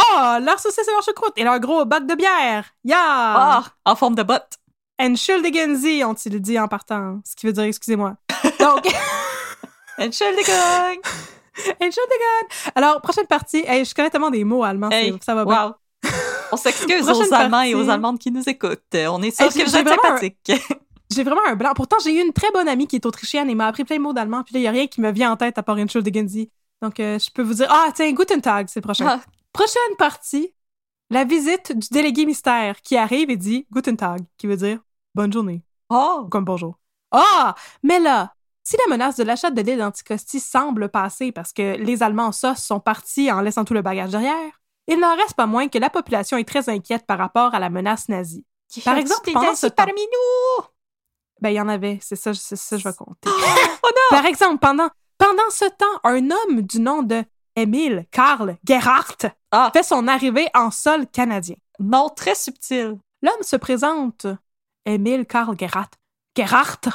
Oh, leur saucisse et leur choucroute et leur gros bac de bière. Yeah! Ah, en forme de botte. Entschuldigen ont-ils dit en partant. Ce qui veut dire excusez-moi. Donc, Entschuldigung. Entschuldigen. Alors, prochaine partie. Hey, je connais tellement des mots allemands. Hey, ça va bien. Wow. On s'excuse aux Allemands et aux Allemandes qui nous écoutent. On est sûr Hey, que vous êtes sympathiques. J'ai vraiment un blanc. Pourtant, j'ai eu une très bonne amie qui est autrichienne et m'a appris plein de mots d'allemand. Puis là, il n'y a rien qui me vient en tête à part Entschuldigen. Donc, euh, je peux vous dire, ah, tiens, Guten Tag, c'est prochain. Ah, Prochaine partie, la visite du délégué mystère qui arrive et dit Guten Tag, qui veut dire bonne journée. Oh! Comme bonjour. Ah! Mais là, si la menace de l'achat de l'île d'Anticosti semble passer parce que les Allemands en sauce sont partis en laissant tout le bagage derrière, il n'en reste pas moins que la population est très inquiète par rapport à la menace nazie. Par exemple, pendant ce temps- parmi nous! Ben, il y en avait, c'est ça, c'est ça, je vais compter. Oh non! Par exemple, pendant, pendant ce temps, un homme du nom de Émile Karl Gerhardt Ah. fait son arrivée en sol canadien. Non, très subtil. L'homme se présente, Émile Karl Gerhardt, Gerhardt,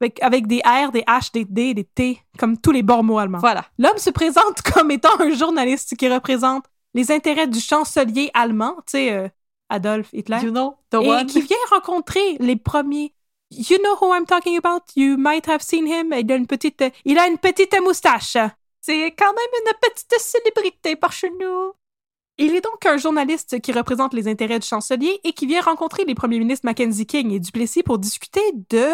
avec, avec des R, des H, des D, des T, comme tous les bons mots allemands. Voilà. L'homme se présente comme étant un journaliste qui représente les intérêts du chancelier allemand, tu sais, euh, Adolf Hitler, You know, the et qui vient rencontrer les premiers. You know who I'm talking about? You might have seen him. Il a une petite, il a une petite moustache. C'est quand même une petite célébrité par chez nous. Il est donc un journaliste qui représente les intérêts du chancelier et qui vient rencontrer les premiers ministres Mackenzie King et Duplessis pour discuter de...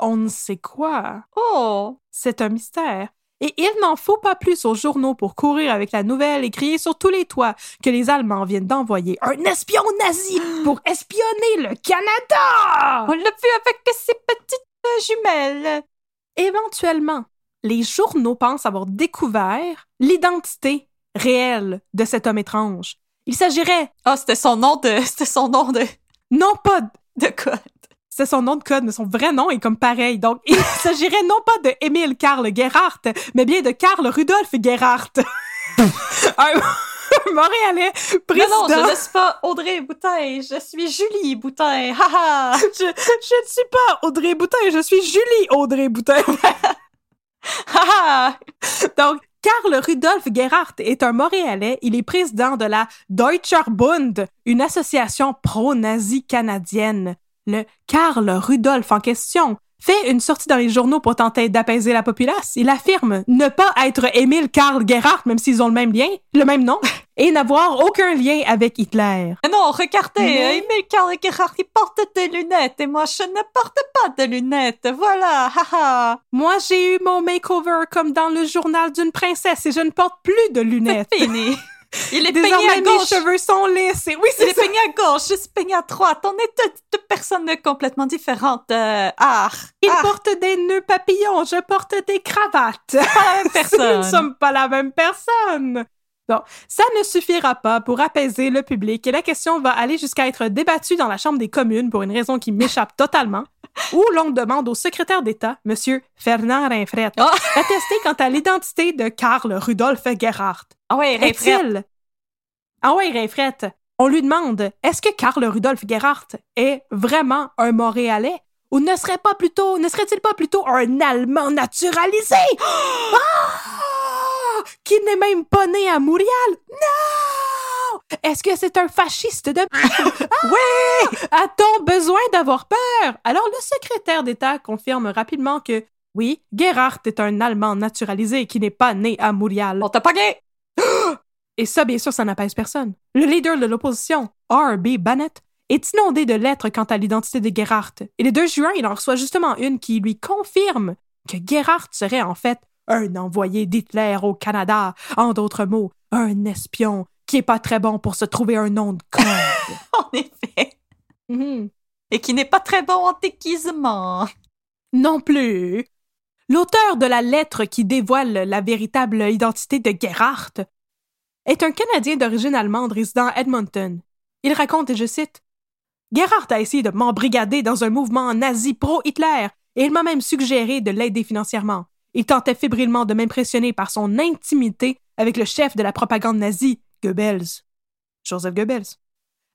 On ne sait quoi. Oh! C'est un mystère. Et il n'en faut pas plus aux journaux pour courir avec la nouvelle et crier sur tous les toits que les Allemands viennent d'envoyer un espion nazi pour espionner le Canada! On l'a vu avec ses petites jumelles. Éventuellement, les journaux pensent avoir découvert l'identité réelle de cet homme étrange. Il s'agirait Ah, c'était son nom de. C'était son nom de. non pas De quoi? C'est son nom de code, mais son vrai nom est comme pareil. Donc, il s'agirait non pas de Émile Karl Gerhardt, mais bien de Karl Rudolf Gerhardt. un Montréalais Non, président. non, je ne suis pas Audrey Boutin, je suis Julie Boutin. Haha! je, je ne suis pas Audrey Boutin, je suis Julie Audrey Boutin. Haha! Donc, Karl Rudolf Gerhardt est un Montréalais. Il est président de la Deutscher Bund, une association pro-nazie canadienne. Le Karl Rudolf en question fait une sortie dans les journaux pour tenter d'apaiser la populace. Il affirme ne pas être Émile Karl Gerhardt, même s'ils ont le même lien, le même nom, et n'avoir aucun lien avec Hitler. Mais non, regardez, Mais- Emile Karl Gerhardt, il porte des lunettes et moi, je ne porte pas de lunettes. Voilà, haha! Moi, j'ai eu mon makeover comme dans le journal d'une princesse et je ne porte plus de lunettes. C'est fini. Il est peigné à mes gauche. cheveux sont lisses. Et oui, Il c'est est peigné à gauche, je suis peigné à droite. On est deux, deux personnes complètement différentes. Euh, ah, Il ah, porte des nœuds papillons, je porte des cravates. pas la même Nous ne personne. sommes pas la même personne. Bon, ça ne suffira pas pour apaiser le public et la question va aller jusqu'à être débattue dans la Chambre des communes pour une raison qui m'échappe totalement, où l'on demande au secrétaire d'État, M. Fernand Rinfret, Oh. d'attester quant à l'identité de Karl Rudolf Gerhardt. Ah ouais. Est-il... Ah ouais, Rinfret. On lui demande, est-ce que Karl Rudolf Gerhardt est vraiment un Montréalais? Ou ne serait pas plutôt, ne serait-il pas plutôt un Allemand naturalisé? Ah! Qui n'est même pas né à Montréal? Non! Est-ce que c'est un fasciste de... oui! A-t-on besoin d'avoir peur? Alors le secrétaire d'État confirme rapidement que oui, Gerhardt est un Allemand naturalisé qui n'est pas né à Montréal. On t'a pas gay. Et ça, bien sûr, ça n'apaise personne. Le leader de l'opposition, R.B. Bannett, est inondé de lettres quant à l'identité de Gerhardt. Et le 2 juin, il en reçoit justement une qui lui confirme que Gerhardt serait en fait un envoyé d'Hitler au Canada. En d'autres mots, un espion qui est pas très bon pour se trouver un nom de code. En effet. Mhm. Et qui n'est pas très bon en déguisement. Non plus. L'auteur de la lettre qui dévoile la véritable identité de Gerhardt est un Canadien d'origine allemande résidant à Edmonton. Il raconte, et je cite, Gerhardt a essayé de m'embrigader dans un mouvement nazi pro-Hitler et il m'a même suggéré de l'aider financièrement. Il tentait fébrilement de m'impressionner par son intimité avec le chef de la propagande nazie, Goebbels. Joseph Goebbels.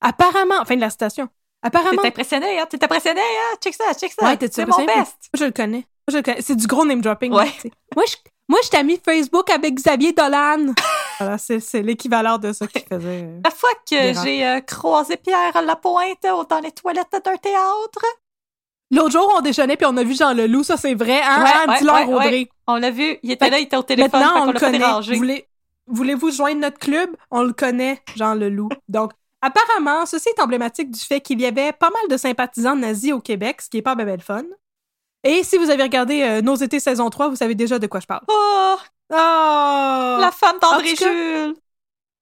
Apparemment, fin de la citation. Apparemment, T'es impressionné, hein? T'es impressionné, hein? Check ça, check ça. Ouais, t'es-tu c'est mon best. Moi, je le connais. Moi, je le connais. C'est du gros name dropping. Ouais. Moi, je, moi, je t'ai ami Facebook avec Xavier Dolan. voilà, c'est, l'équivalent de ça qu'il faisait. euh. La fois que j'ai euh, croisé Pierre à la pointe euh, dans les toilettes d'un théâtre, L'autre jour, on déjeunait puis on a vu Jean Leloup. Ça, c'est vrai, hein? Ouais, hein? Dis-leur, ouais, on l'a vu, il était Fait- là, il était au téléphone, Maintenant, on le connaît. Voulez- Voulez-vous joindre notre club? On le connaît, Jean Leloup. Donc, apparemment, ceci est emblématique du fait qu'il y avait pas mal de sympathisants nazis au Québec, ce qui est pas bien le fun. Et si vous avez regardé euh, Nos étés saison 3, vous savez déjà de quoi je parle. Oh, Oh! la femme d'André Jules.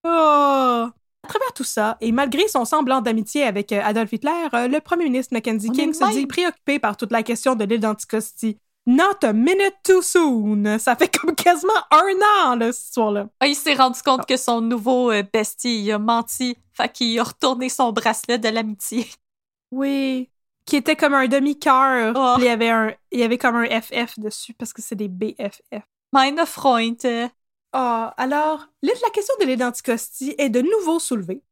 Oh! travers tout ça, et malgré son semblant d'amitié avec euh, Adolf Hitler, euh, le premier ministre Mackenzie On King se même. dit préoccupé par toute la question de l'île d'Anticosti. Not a minute too soon. Ça fait comme quasiment un an, là, cette histoire-là. Ah, il s'est rendu compte que son nouveau bestie, il a menti. Fait qu'il a retourné son bracelet de l'amitié. Oui. Qui était comme un demi-cœur. Oh. Il y avait un, il y avait comme un FF dessus parce que c'est des BFF. Meine Freund. Ah, alors, la question de l'île d'Anticosti est de nouveau soulevée,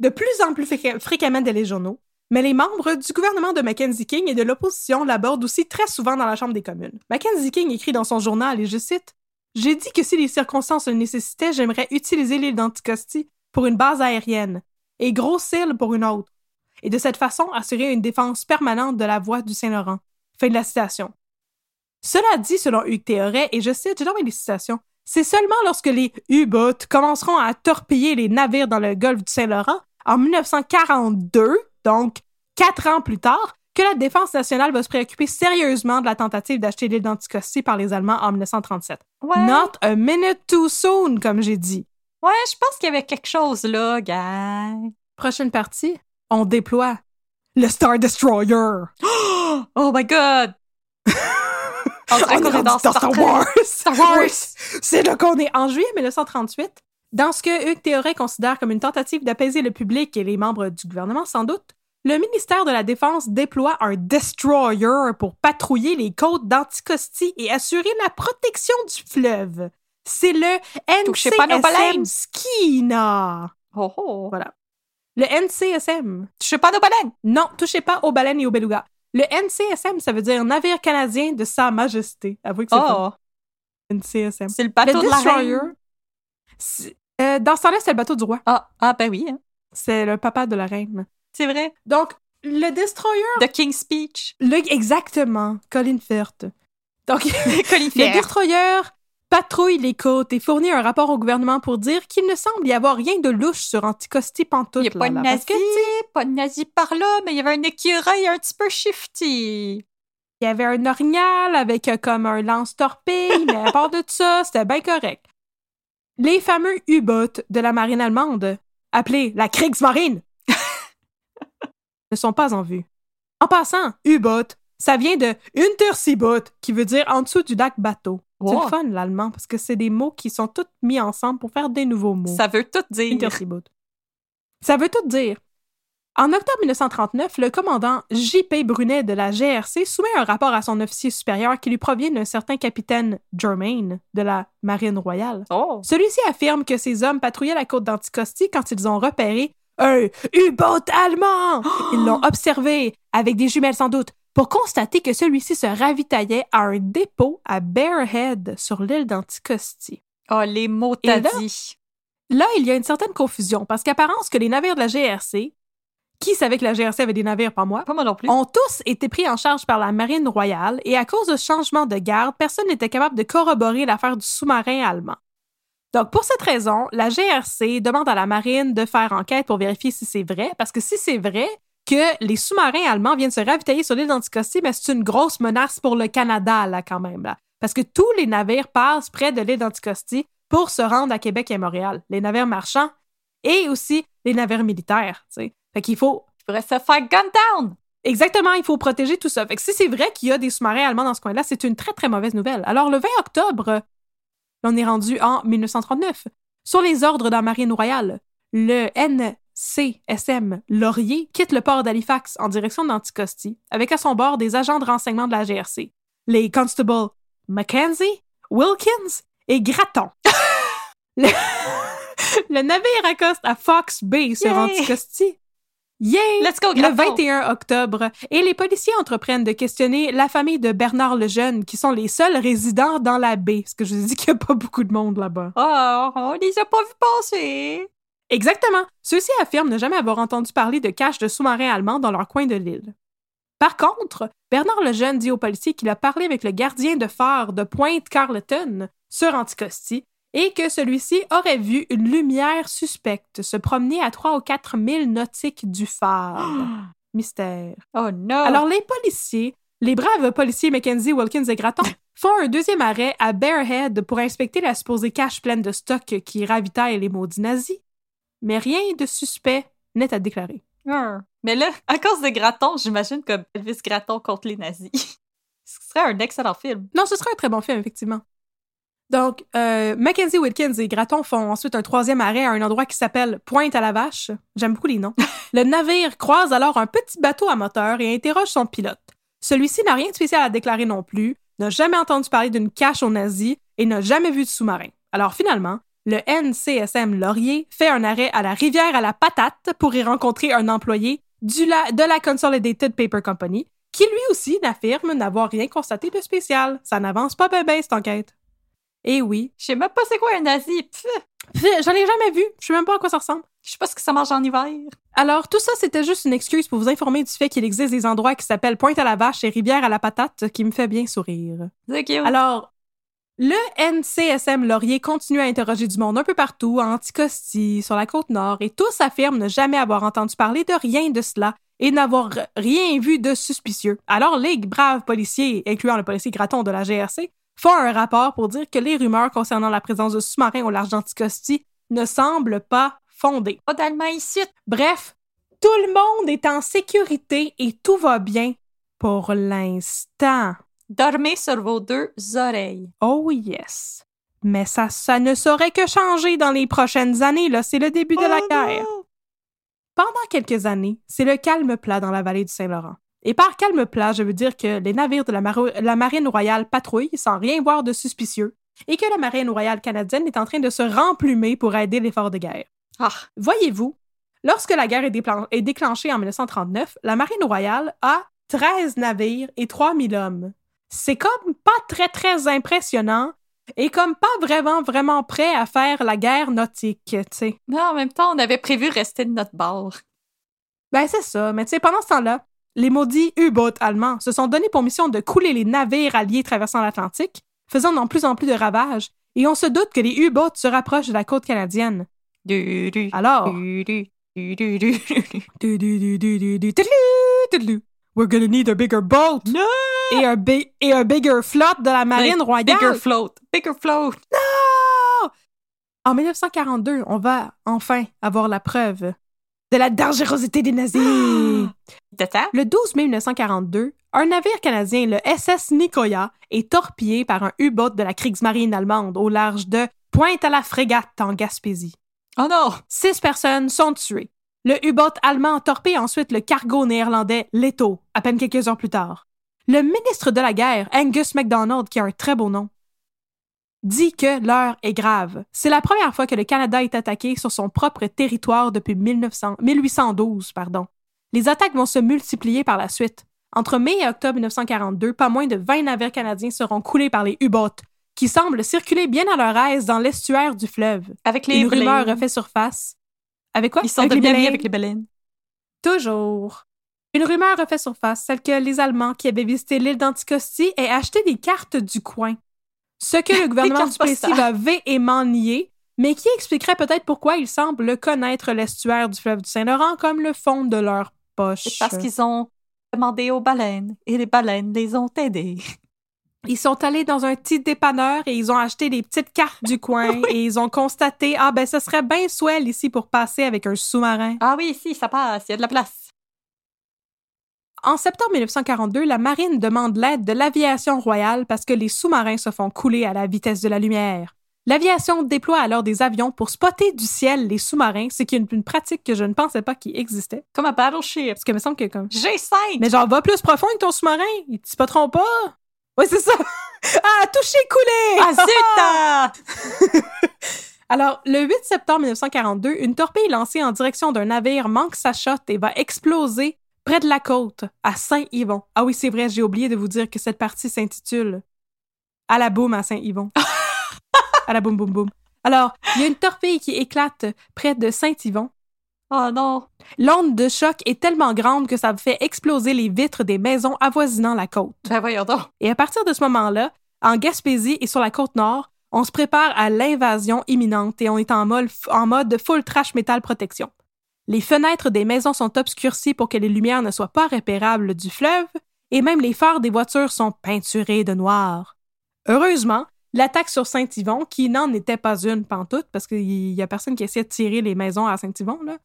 de plus en plus fréquem- fréquemment dans les journaux, mais les membres du gouvernement de Mackenzie King et de l'opposition l'abordent aussi très souvent dans la Chambre des communes. Mackenzie King écrit dans son journal, et je cite, J'ai dit que si les circonstances le nécessitaient, j'aimerais utiliser l'île d'Anticosti pour une base aérienne et Grosse-Île pour une autre, et de cette façon assurer une défense permanente de la voie du Saint-Laurent. Fin de la citation. Cela dit, selon Hugues Théoret, et je cite, j'ai des citations, c'est seulement lorsque les U-boats commenceront à torpiller les navires dans le golfe du Saint-Laurent en 1942, donc quatre ans plus tard, que la défense nationale va se préoccuper sérieusement de la tentative d'acheter l'île d'Anticosti par les Allemands en 1937. Ouais. Not a minute too soon, comme j'ai dit. Ouais, je pense qu'il y avait quelque chose là, gars. Prochaine partie, on déploie le Star Destroyer. Oh my god! On dirait On qu'on est est dans Star Wars. Star Wars! Oui, C'est là qu'on est en juillet 1938. Dans ce que Hugues Théoret considère comme une tentative d'apaiser le public et les membres du gouvernement, sans doute, le ministère de la Défense déploie un destroyer pour patrouiller les côtes d'Anticosti et assurer la protection du fleuve. C'est le NCSM. Skina. Oh oh! Voilà. Le NCSM. Sais pas nos baleines! Non, touchez pas aux baleines et aux belugas. Le NCSM, ça veut dire Navire canadien de Sa Majesté. Avouez que c'est Oh! NCSM. C'est le bateau le de la reine. euh, dans ce temps-là, c'est le bateau du roi. Ah, ah ben oui, hein. C'est le papa de la reine. c'est vrai. Donc, le Destroyer, The King's Speech. le, exactement, Colin Firth. Donc, Colin le Firth. Destroyer patrouille les côtes et fournit un rapport au gouvernement pour dire qu'il ne semble y avoir rien de louche sur Anticosti pantoute. Il n'y a pas de pas nazi par là, mais il y avait un écureuil un petit peu shifty. Il y avait un orignal avec euh, comme un lance-torpille, mais à part de ça, c'était bien correct. Les fameux U-boats de la marine allemande, appelés la Kriegsmarine, ne sont pas en vue. En passant, U-boat, ça vient de Unterseeboot, qui veut dire en dessous du lac bateau. C'est Wow. le fun, l'allemand, parce que c'est des mots qui sont tous mis ensemble pour faire des nouveaux mots. Ça veut tout dire. Ça veut tout dire. En octobre 1939, le commandant J.P. Brunet de la GRC soumet un rapport à son officier supérieur qui lui provient d'un certain capitaine Germain de la Marine royale. Oh! Celui-ci affirme que ses hommes patrouillaient la côte d'Anticosti quand ils ont repéré un U-boat allemand. Ils l'ont observé, avec des jumelles sans doute, pour constater que celui-ci se ravitaillait à un dépôt à Bearhead sur l'île d'Anticosti. Oh, les mots t'as là- dit. Là, il y a une certaine confusion parce qu'apparence que les navires de la GRC, qui savait que la GRC avait des navires par mois, Pas moi non plus. ont tous été pris en charge par la Marine royale et à cause de changement de garde, personne n'était capable de corroborer l'affaire du sous-marin allemand. Donc, pour cette raison, la GRC demande à la Marine de faire enquête pour vérifier si c'est vrai, parce que si c'est vrai que les sous-marins allemands viennent se ravitailler sur l'île d'Anticosti, mais c'est une grosse menace pour le Canada, là, quand même. Là. Parce que tous les navires passent près de l'île d'Anticosti pour se rendre à Québec et à Montréal. Les navires marchands et aussi les navires militaires, tu sais. Fait qu'il faut Je pourrais se faire gun down. Exactement, il faut protéger tout ça. Fait que si c'est vrai qu'il y a des sous-marins allemands dans ce coin-là, c'est une très, très mauvaise nouvelle. Alors, le 20 octobre, on est rendu en 1939. Sur les ordres de la Marine royale, le NCSM Laurier quitte le port d'Halifax en direction d'Anticosti, avec à son bord des agents de renseignement de la GRC, les constables Mackenzie, Wilkins et Gratton. le... le navire accoste à Fox Bay sur Yay! Anticosti. Yay! Let's go, Le Gratton. 21 octobre, et les policiers entreprennent de questionner la famille de Bernard Lejeune, qui sont les seuls résidents dans la baie, parce que je vous ai dit qu'il n'y a pas beaucoup de monde là-bas. Oh, on les a pas vus passer. Exactement. Ceux-ci affirment ne jamais avoir entendu parler de caches de sous-marins allemands dans leur coin de l'île. Par contre, Bernard Lejeune dit aux policiers qu'il a parlé avec le gardien de phare de Pointe Carleton sur Anticosti et que celui-ci aurait vu une lumière suspecte se promener à 3 ou 4 milles nautiques du phare. Mystère. Oh non. Alors, les policiers, les braves policiers Mackenzie, Wilkins et Gratton, font un deuxième arrêt à Bearhead pour inspecter la supposée cache pleine de stock qui ravitaille les maudits nazis. Mais rien de suspect n'est à déclarer. Ah. Mais là, à cause de Graton, j'imagine comme Elvis Graton contre les nazis. Ce serait un excellent film. Non, ce serait un très bon film, effectivement. Donc, euh, Mackenzie Wilkins et Graton font ensuite un troisième arrêt à un endroit qui s'appelle Pointe à la Vache. J'aime beaucoup les noms. Le navire croise alors un petit bateau à moteur et interroge son pilote. Celui-ci n'a rien de spécial à déclarer non plus, n'a jamais entendu parler d'une cache aux nazis et n'a jamais vu de sous-marin. Alors finalement, le NCSM Laurier fait un arrêt à la rivière à la patate pour y rencontrer un employé du la- de la Consolidated Paper Company, qui lui aussi n'affirme n'avoir rien constaté de spécial. Ça n'avance pas bien, cette enquête. Eh oui. Je sais même pas c'est quoi un nazi. J'en ai jamais vu. Je sais même pas à quoi ça ressemble. je sais pas ce que ça mange en hiver. Alors, tout ça, c'était juste une excuse pour vous informer du fait qu'il existe des endroits qui s'appellent Pointe à la Vache et Rivière à la Patate qui me fait bien sourire. C'est. Alors, le NCSM Laurier continue à interroger du monde un peu partout, à Anticosti, sur la côte nord, et tous affirment ne jamais avoir entendu parler de rien de cela et n'avoir rien vu de suspicieux. Alors, les braves policiers, incluant le policier Graton de la GRC, font un rapport pour dire que les rumeurs concernant la présence de sous-marins au large d'Anticosti ne semblent pas fondées. Pas d'Allemand ici. Bref, tout le monde est en sécurité et tout va bien pour l'instant. Dormez sur vos deux oreilles. Oh yes. Mais ça, ça ne saurait que changer dans les prochaines années, là. C'est le début de la Oh guerre. non! Pendant quelques années, c'est le calme plat dans la vallée du Saint-Laurent. Et par calme plat, je veux dire que les navires de la, Marine royale patrouillent sans rien voir de suspicieux et que la Marine royale canadienne est en train de se remplumer pour aider l'effort de guerre. Ah, Voyez-vous, lorsque la guerre est, est déclenchée en 1939, la Marine royale a 13 navires et 3000 hommes. C'est comme pas très très impressionnant et comme pas vraiment vraiment prêt à faire la guerre nautique, tu sais. mais en même temps, on avait prévu rester de notre bord. Ben c'est ça, mais tu sais, pendant ce temps-là, les maudits U-boats allemands se sont donnés pour mission de couler les navires alliés traversant l'Atlantique, faisant de plus en plus de ravages, et on se doute que les U-boats se rapprochent de la côte canadienne. Alors. We're gonna need a bigger boat. No! Et un, et un bigger flotte de la marine royale. Bigger float. Bigger float. Non! En 1942, on va enfin avoir la preuve de la dangerosité des nazis. Tata? Le 12 mai 1942, un navire canadien, le SS Nicoya, est torpillé par un U-boat de la Kriegsmarine allemande au large de Pointe à la Frégate en Gaspésie. Oh non! Six personnes sont tuées. Le U-boat allemand torpille ensuite le cargo néerlandais Leto, à peine quelques heures plus tard. Le ministre de la guerre, Angus MacDonald, qui a un très beau nom, dit que l'heure est grave. C'est la première fois que le Canada est attaqué sur son propre territoire depuis 1900 1812. Pardon. Les attaques vont se multiplier par la suite. Entre mai et octobre 1942, pas moins de 20 navires canadiens seront coulés par les U-boats, qui semblent circuler bien à leur aise dans l'estuaire du fleuve. Avec les Une rumeur refait surface. Avec quoi? Ils sont Avec les avec les baleines. Toujours. Une rumeur refait surface, celle que les Allemands qui avaient visité l'île d'Anticosti aient acheté des cartes du coin. Ce que le gouvernement du postales. va véhément nier, mais qui expliquerait peut-être pourquoi ils semblent connaître l'estuaire du fleuve du Saint-Laurent comme le fond de leur poche. C'est parce qu'ils ont demandé aux baleines et les baleines les ont aidés. Ils sont allés dans un petit dépanneur et ils ont acheté des petites cartes du coin et ils ont constaté ah ben ce serait bien swell ici pour passer avec un sous-marin. Ah oui, si, ça passe, il y a de la place. En septembre 1942, la marine demande l'aide de l'aviation royale parce que les sous-marins se font couler à la vitesse de la lumière. L'aviation déploie alors des avions pour spotter du ciel les sous-marins, ce qui est une, une pratique que je ne pensais pas qu'il existait. Comme un battleship. Parce que me semble que comme... G5! Mais genre, va plus profond avec ton sous-marin, ils te spoteront pas. Oui, c'est ça. ah, touché, coulé! Ah zut! ah! Alors, le 8 septembre 1942, une torpille lancée en direction d'un navire manque sa shot et va exploser près de la côte, à Saint-Yvon. Ah oui, c'est vrai, j'ai oublié de vous dire que cette partie s'intitule À la boum à Saint-Yvon. à la boum boum boum. Alors, il y a une torpille qui éclate près de Saint-Yvon. Oh non! L'onde de choc est tellement grande que ça fait exploser les vitres des maisons avoisinant la côte. Ben voyons donc. Et à partir de ce moment-là, en Gaspésie et sur la côte nord, on se prépare à l'invasion imminente et on est en mode, en mode full trash metal protection. Les fenêtres des maisons sont obscurcies pour que les lumières ne soient pas repérables du fleuve, et même les phares des voitures sont peinturés de noir. Heureusement, L'attaque sur Saint-Yvon, qui n'en était pas une pantoute, parce qu'il y a personne qui essaie de tirer les maisons à Saint-Yvon, là,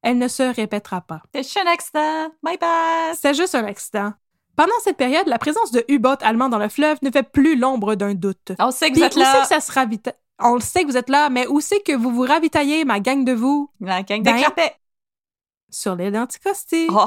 elle ne se répétera pas. C'est juste un accident. My bad. C'est juste un accident. Pendant cette période, la présence de U-boats allemands dans le fleuve ne fait plus l'ombre d'un doute. On sait que vous êtes là. que ça se ravitaille? On le sait que vous êtes là, mais où c'est que vous vous ravitaillez, ma gang de vous? La gang de Ben-. Sur l'île d'Anticosti. Oh.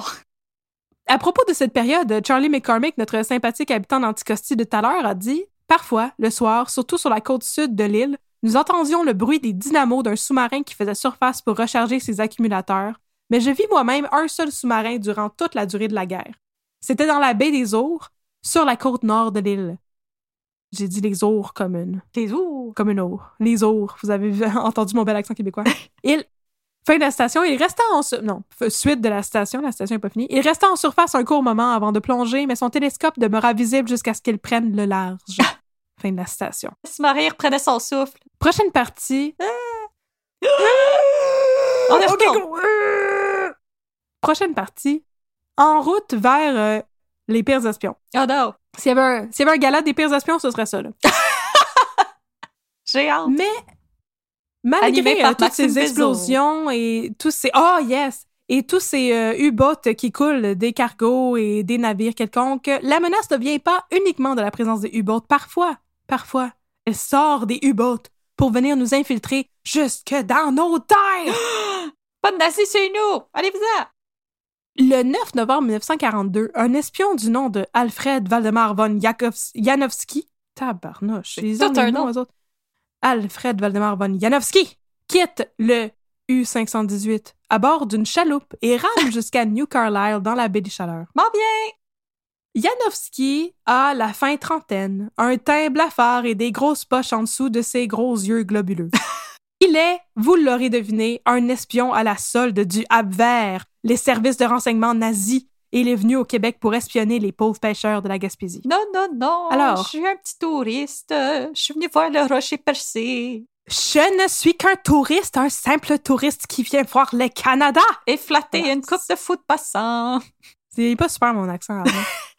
À propos de cette période, Charlie McCormick, notre sympathique habitant d'Anticosti de tout à l'heure, a dit Parfois, le soir, surtout sur la côte sud de l'île, nous entendions le bruit des dynamos d'un sous-marin qui faisait surface pour recharger ses accumulateurs, mais je vis moi-même un seul sous-marin durant toute la durée de la guerre. C'était dans la baie des Ours, sur la côte nord de l'île. J'ai dit les Ours comme une, Les ours. comme une ours. Les Ours. Vous avez entendu mon bel accent québécois. Il, fin de la station, il restait en non, suite de la station, la station n'est pas finie. Il restait en surface un court moment avant de plonger, mais son télescope demeura visible jusqu'à ce qu'il prenne le large. fin de la station. Marie reprenait son souffle. Prochaine partie. On est Ok, retourne. go. Prochaine partie. En route vers euh, les pires espions. Oh non. S'il y, avait un- s'il y avait un gala des pires espions, ce serait ça. Là. J'ai hâte. Mais malgré euh, toutes Maxime ces explosions et tous ces oh yes et tous ces euh, U-boats qui coulent des cargos et des navires quelconques, la menace ne vient pas uniquement de la présence des U-boats. Parfois, parfois, elle sort des U-boats pour venir nous infiltrer jusque dans nos terres. Pas de nazis chez nous. Allez-vous-en. Le 9 novembre 1942, un espion du nom de Alfred Valdemar von Janowski, tabarnouche, ont des un nom. eux autres. Alfred Valdemar von Janowski quitte le U-518 à bord d'une chaloupe et rame jusqu'à New Carlisle dans la baie des Chaleurs. M'en bien. Janowski a la fin trentaine, un teint blafard et des grosses poches en dessous de ses gros yeux globuleux. Il est, vous l'aurez deviné, un espion à la solde du Abwehr, les services de renseignement nazis, et il est venu au Québec pour espionner les pauvres pêcheurs de la Gaspésie. Non, non, non. Alors? Je suis un petit touriste. Je suis venu voir le rocher percé. Je ne suis qu'un touriste, un simple touriste qui vient voir le Canada. Et flatter une coupe de foot passant. C'est pas super mon accent.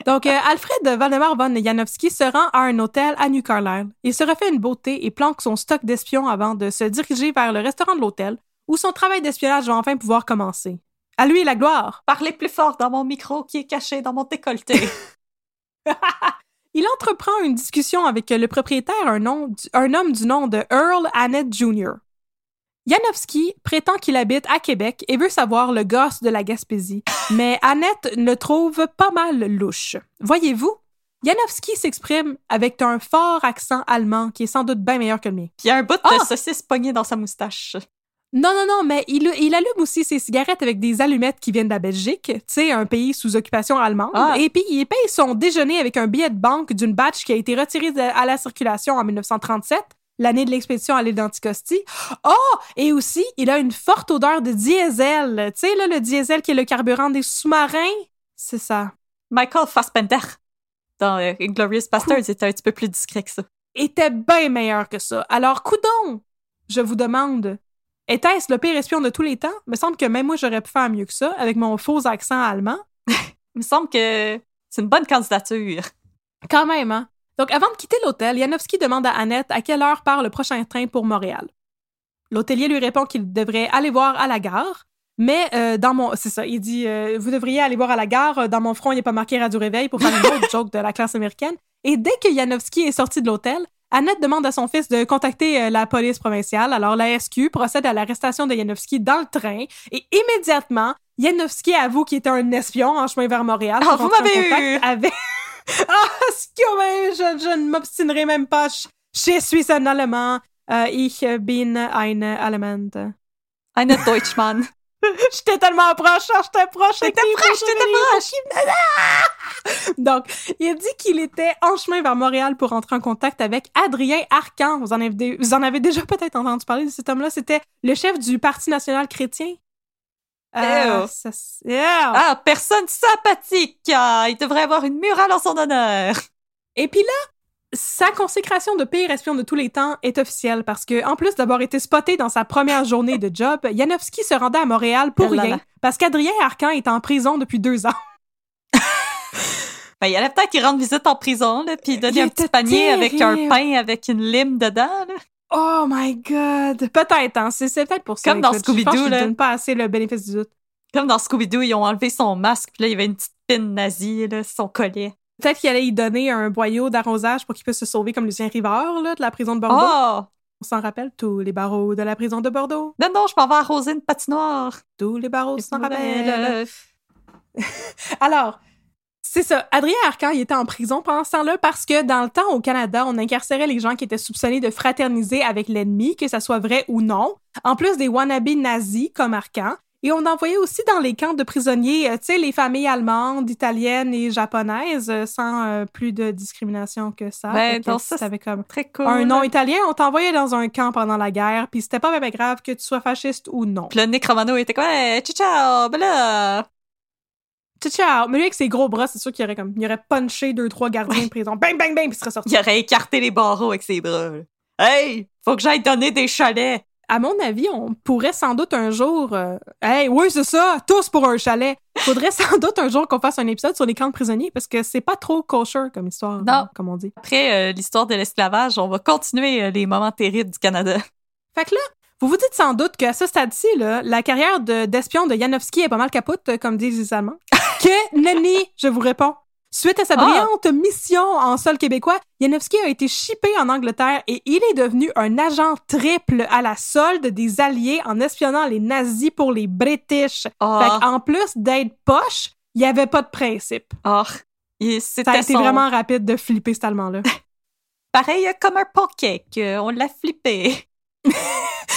Donc, euh, Alfred Valdemar von Janowski se rend à un hôtel à New Carlisle. Il se refait une beauté et planque son stock d'espions avant de se diriger vers le restaurant de l'hôtel, où son travail d'espionnage va enfin pouvoir commencer. À lui la gloire. Parlez plus fort dans mon micro qui est caché dans mon décolleté. Il entreprend une discussion avec le propriétaire, un, nom- un homme du nom de Earl Annett Jr. Janowski prétend qu'il habite à Québec et veut savoir le gosse de la Gaspésie, mais Annette le trouve pas mal louche. Voyez-vous, Janowski s'exprime avec un fort accent allemand qui est sans doute bien meilleur que le mien. Puis il y a un bout de Ah! saucisse pogné dans sa moustache. Non, non, non, mais il, il allume aussi ses cigarettes avec des allumettes qui viennent de la Belgique, tu sais, un pays sous occupation allemande. Ah. Et puis, il paye son déjeuner avec un billet de banque d'une batch qui a été retirée de- à la circulation en 1937, l'année de l'expédition à l'île d'Anticosti. Oh! Et aussi, il a une forte odeur de diesel. Tu sais, là, le diesel qui est le carburant des sous-marins? C'est ça. Michael Fassbender. Dans euh, Inglorious Bastards, était un petit peu plus discret que ça. Était bien meilleur que ça. Alors, coudon! Je vous demande, était-ce le pire espion de tous les temps? Il me semble que même moi, j'aurais pu faire mieux que ça avec mon faux accent allemand. Il me semble que c'est une bonne candidature. Quand même, hein? Donc, avant de quitter l'hôtel, Janowski demande à Annette à quelle heure part le prochain train pour Montréal. L'hôtelier lui répond qu'il devrait aller voir à la gare, mais euh, dans mon... C'est ça, il dit euh, Vous devriez aller voir à la gare, dans mon front, il n'est pas marqué Radio Réveil pour faire une autre joke de la classe américaine. » Et dès que Janowski est sorti de l'hôtel, Annette demande à son fils de contacter euh, la police provinciale. Alors, la SQ procède à l'arrestation de Janowski dans le train, et immédiatement, Janowski avoue qu'il était un espion en chemin vers Montréal. Ah, pour vous m'avez eu! Avec... ah, ouais, je, je ne m'obstinerai même pas. Je, suis un Allemand. Euh, ich bin ein Allemand. Eine Deutschmann. J'étais tellement proche, hein, j'étais proche. les proche, les- Ah! Donc, il a dit qu'il était en chemin vers Montréal pour entrer en contact avec Adrien Arcan. Vous en avez, vous en avez déjà peut-être entendu parler de cet homme-là. C'était le chef du Parti national chrétien. Euh, ça, Ew. Ah, personne sympathique! Ah, il devrait avoir une murale en son honneur. Et puis là, sa consécration de pire espion de tous les temps est officielle parce que, en plus d'avoir été spoté dans sa première journée de job, Janowski se rendait à Montréal pour là rien là. parce qu'Adrien Arcan est en prison depuis deux ans. Ben, il y a le temps qu'il rende visite en prison, là, puis il donne Il un petit panier avec un pain avec une lime dedans, là. Oh my god! Peut-être, hein. C'est peut-être pour ça. Comme dans écoute. Scooby-Doo, là. donne pas assez le bénéfice du doute. Comme dans Scooby-Doo, ils ont enlevé son masque, puis là, il y avait une petite pine nazie, là, son collier. Peut-être qu'il allait y donner un boyau d'arrosage pour qu'il puisse se sauver comme Lucien Rivard, là, de la prison de Bordeaux. Oh! On s'en rappelle, tous les barreaux de la prison de Bordeaux. Non, non, je m'en vais arroser une patinoire. Tous les barreaux s'en rappellent. Alors, c'est ça. Adrien Arcan, il était en prison pendant ce temps-là parce que dans le temps, au Canada, on incarcérait les gens qui étaient soupçonnés de fraterniser avec l'ennemi, que ça soit vrai ou non, en plus des wannabes nazis comme Arcan. Et on envoyait aussi dans les camps de prisonniers, euh, tu sais, les familles allemandes, italiennes et japonaises, euh, sans euh, plus de discrimination que ça. Ben, si ça, t'avais comme Très cool. un nom italien, on t'envoyait dans un camp pendant la guerre, puis c'était pas même grave que tu sois fasciste ou non. Puis le Nick Romano était quoi? Hey, ciao, ciao, là! Ciao. Mais lui, avec ses gros bras, c'est sûr qu'il aurait comme, il aurait punché deux, trois gardiens de prison. Bang, bang, bang, puis il serait sorti. Il aurait écarté les barreaux avec ses bras. Hey! Faut que j'aille donner des chalets! À mon avis, on pourrait sans doute un jour. Hey, oui, c'est ça, tous pour un chalet. Faudrait sans doute un jour qu'on fasse un épisode sur les camps de prisonniers parce que c'est pas trop kosher comme histoire, Non. comme on dit. Après l'histoire de l'esclavage, on va continuer les moments terribles du Canada. Fait que là, vous vous dites sans doute qu'à ce stade-ci, la carrière de- d'espion de, Janowski est pas mal capote, euh, comme disent les Allemands. que nenni, je vous réponds. Suite à sa Ah. brillante mission en sol québécois, Janowski a été chippé en Angleterre et il est devenu un agent triple à la solde des Alliés en espionnant les nazis pour les British. Oh, Fait en plus d'être poche, il y avait pas de principe. oh. Ça a été son- vraiment rapide de flipper cet Allemand-là. pareil euh, comme un pancake. euh, on l'a flippé.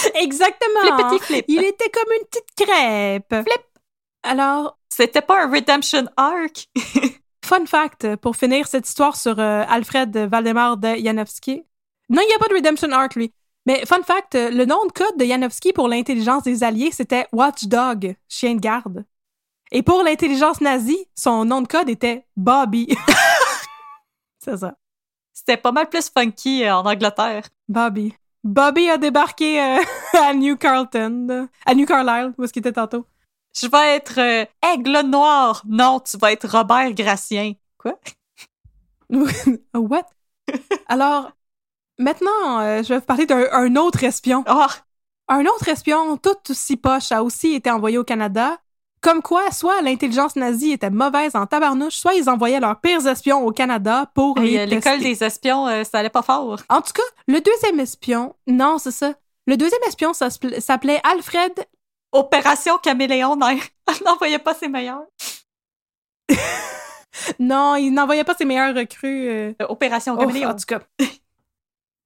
Exactement. Le petit flip. Il était comme une petite crêpe. Flip. Alors, C'était pas un redemption arc. Fun fact, pour finir cette histoire sur euh, Alfred Valdemar de Janowski. Non, il n'y a pas de Redemption Arc, lui. Mais fun fact, euh, le nom de code de Janowski pour l'intelligence des Alliés, c'était Watchdog, chien de garde. Et pour l'intelligence nazie, son nom de code était Bobby. C'est ça. C'était pas mal plus funky euh, en Angleterre. Bobby. Bobby a débarqué euh, à New Carlton. À New Carlisle, où est-ce qu'il était tantôt. Je vais être euh, aigle noir. Non, tu vas être Robert Gracien. Quoi? What? Alors, maintenant, euh, je vais vous parler d'un un autre espion. Oh, Un autre espion, tout aussi poche, a aussi été envoyé au Canada. Comme quoi, soit l'intelligence nazie était mauvaise en tabarnouche, soit ils envoyaient leurs pires espions au Canada pour les euh, l'école des espions, euh, ça allait pas fort. En tout cas, le deuxième espion, non, c'est ça. Le deuxième espion ça s'appelait- Alfred. Opération Caméléon, non, elle n'envoyait pas ses meilleurs. Non, il n'envoyait pas ses meilleurs recrues. euh, Euh, Opération Oh, Caméléon. en tout cas.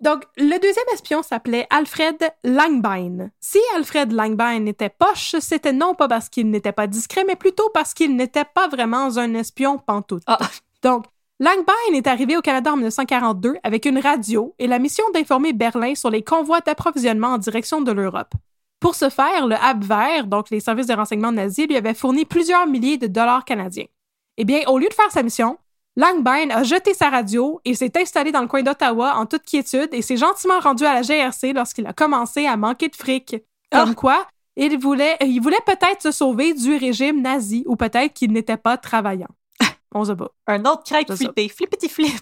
Donc, le deuxième espion s'appelait Alfred Langbein. Si Alfred Langbein était poche, c'était non pas parce qu'il n'était pas discret, mais plutôt parce qu'il n'était pas vraiment un espion pantoute. Ah. Donc, Langbein est arrivé au Canada en 1942 avec une radio et la mission d'informer Berlin sur les convois d'approvisionnement en direction de l'Europe. Pour ce faire, le Abwehr, donc les services de renseignement nazis, lui avait fourni plusieurs milliers de dollars canadiens. Eh bien, au lieu de faire sa mission, Langbein a jeté sa radio et s'est installé dans le coin d'Ottawa en toute quiétude et s'est gentiment rendu à la GRC lorsqu'il a commencé à manquer de fric. Comme quoi, il voulait, il voulait peut-être se sauver du régime nazi ou peut-être qu'il n'était pas travaillant. On se bat. Un autre ça. flippé. Flippity flip.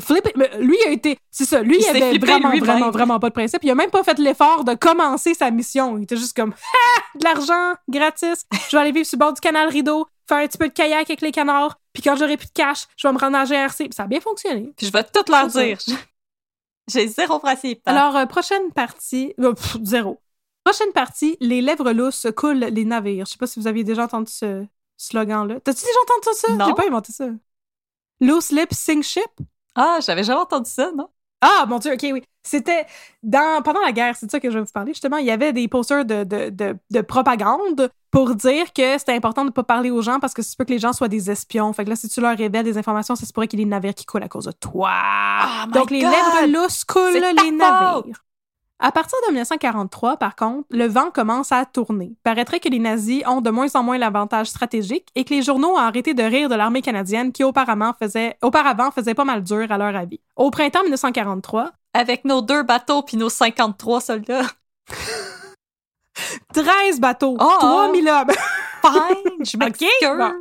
Flip, mais lui a été, c'est ça, lui Il avait flippé vraiment, vraiment, vraiment pas de principe. Il a même pas fait l'effort de commencer sa mission. Il était juste comme, ah, de l'argent, gratis. Je vais aller vivre sur le bord du canal Rideau, faire un petit peu de kayak avec les canards. Puis quand j'aurai plus de cash, je vais me rendre à GRC. Puis ça a bien fonctionné. Puis je vais tout leur dire. J'ai zéro principe. hein. Alors, euh, prochaine partie, euh, pff, zéro. Prochaine partie, les lèvres lousses coulent les navires. Je sais pas si vous aviez déjà entendu ce slogan-là. T'as-tu déjà entendu ça? Non. J'ai pas inventé ça. Loose lips sink ship? Ah, j'avais jamais entendu ça, non? Ah, mon Dieu, ok, oui. C'était dans pendant la guerre, c'est de ça que je vais vous parler. Justement, il y avait des posters de, de, de, de propagande pour dire que c'était important de ne pas parler aux gens parce que c'est peut que les gens soient des espions. Fait que là, si tu leur révèles des informations, ça se pourrait qu'il y ait des navires qui coulent à cause de toi. Oh Donc, les God! lèvres lousses coulent les faute! navires. À partir de 1943, par contre, le vent commence à tourner. Paraîtrait que les nazis ont de moins en moins l'avantage stratégique et que les journaux ont arrêté de rire de l'armée canadienne qui auparavant faisait, auparavant faisait pas mal dur à leur avis. Au printemps 1943, Avec nos deux bateaux puis nos 53 soldats. 13 bateaux, Oh! 3000 hommes. Fine, je m'excuse. bon.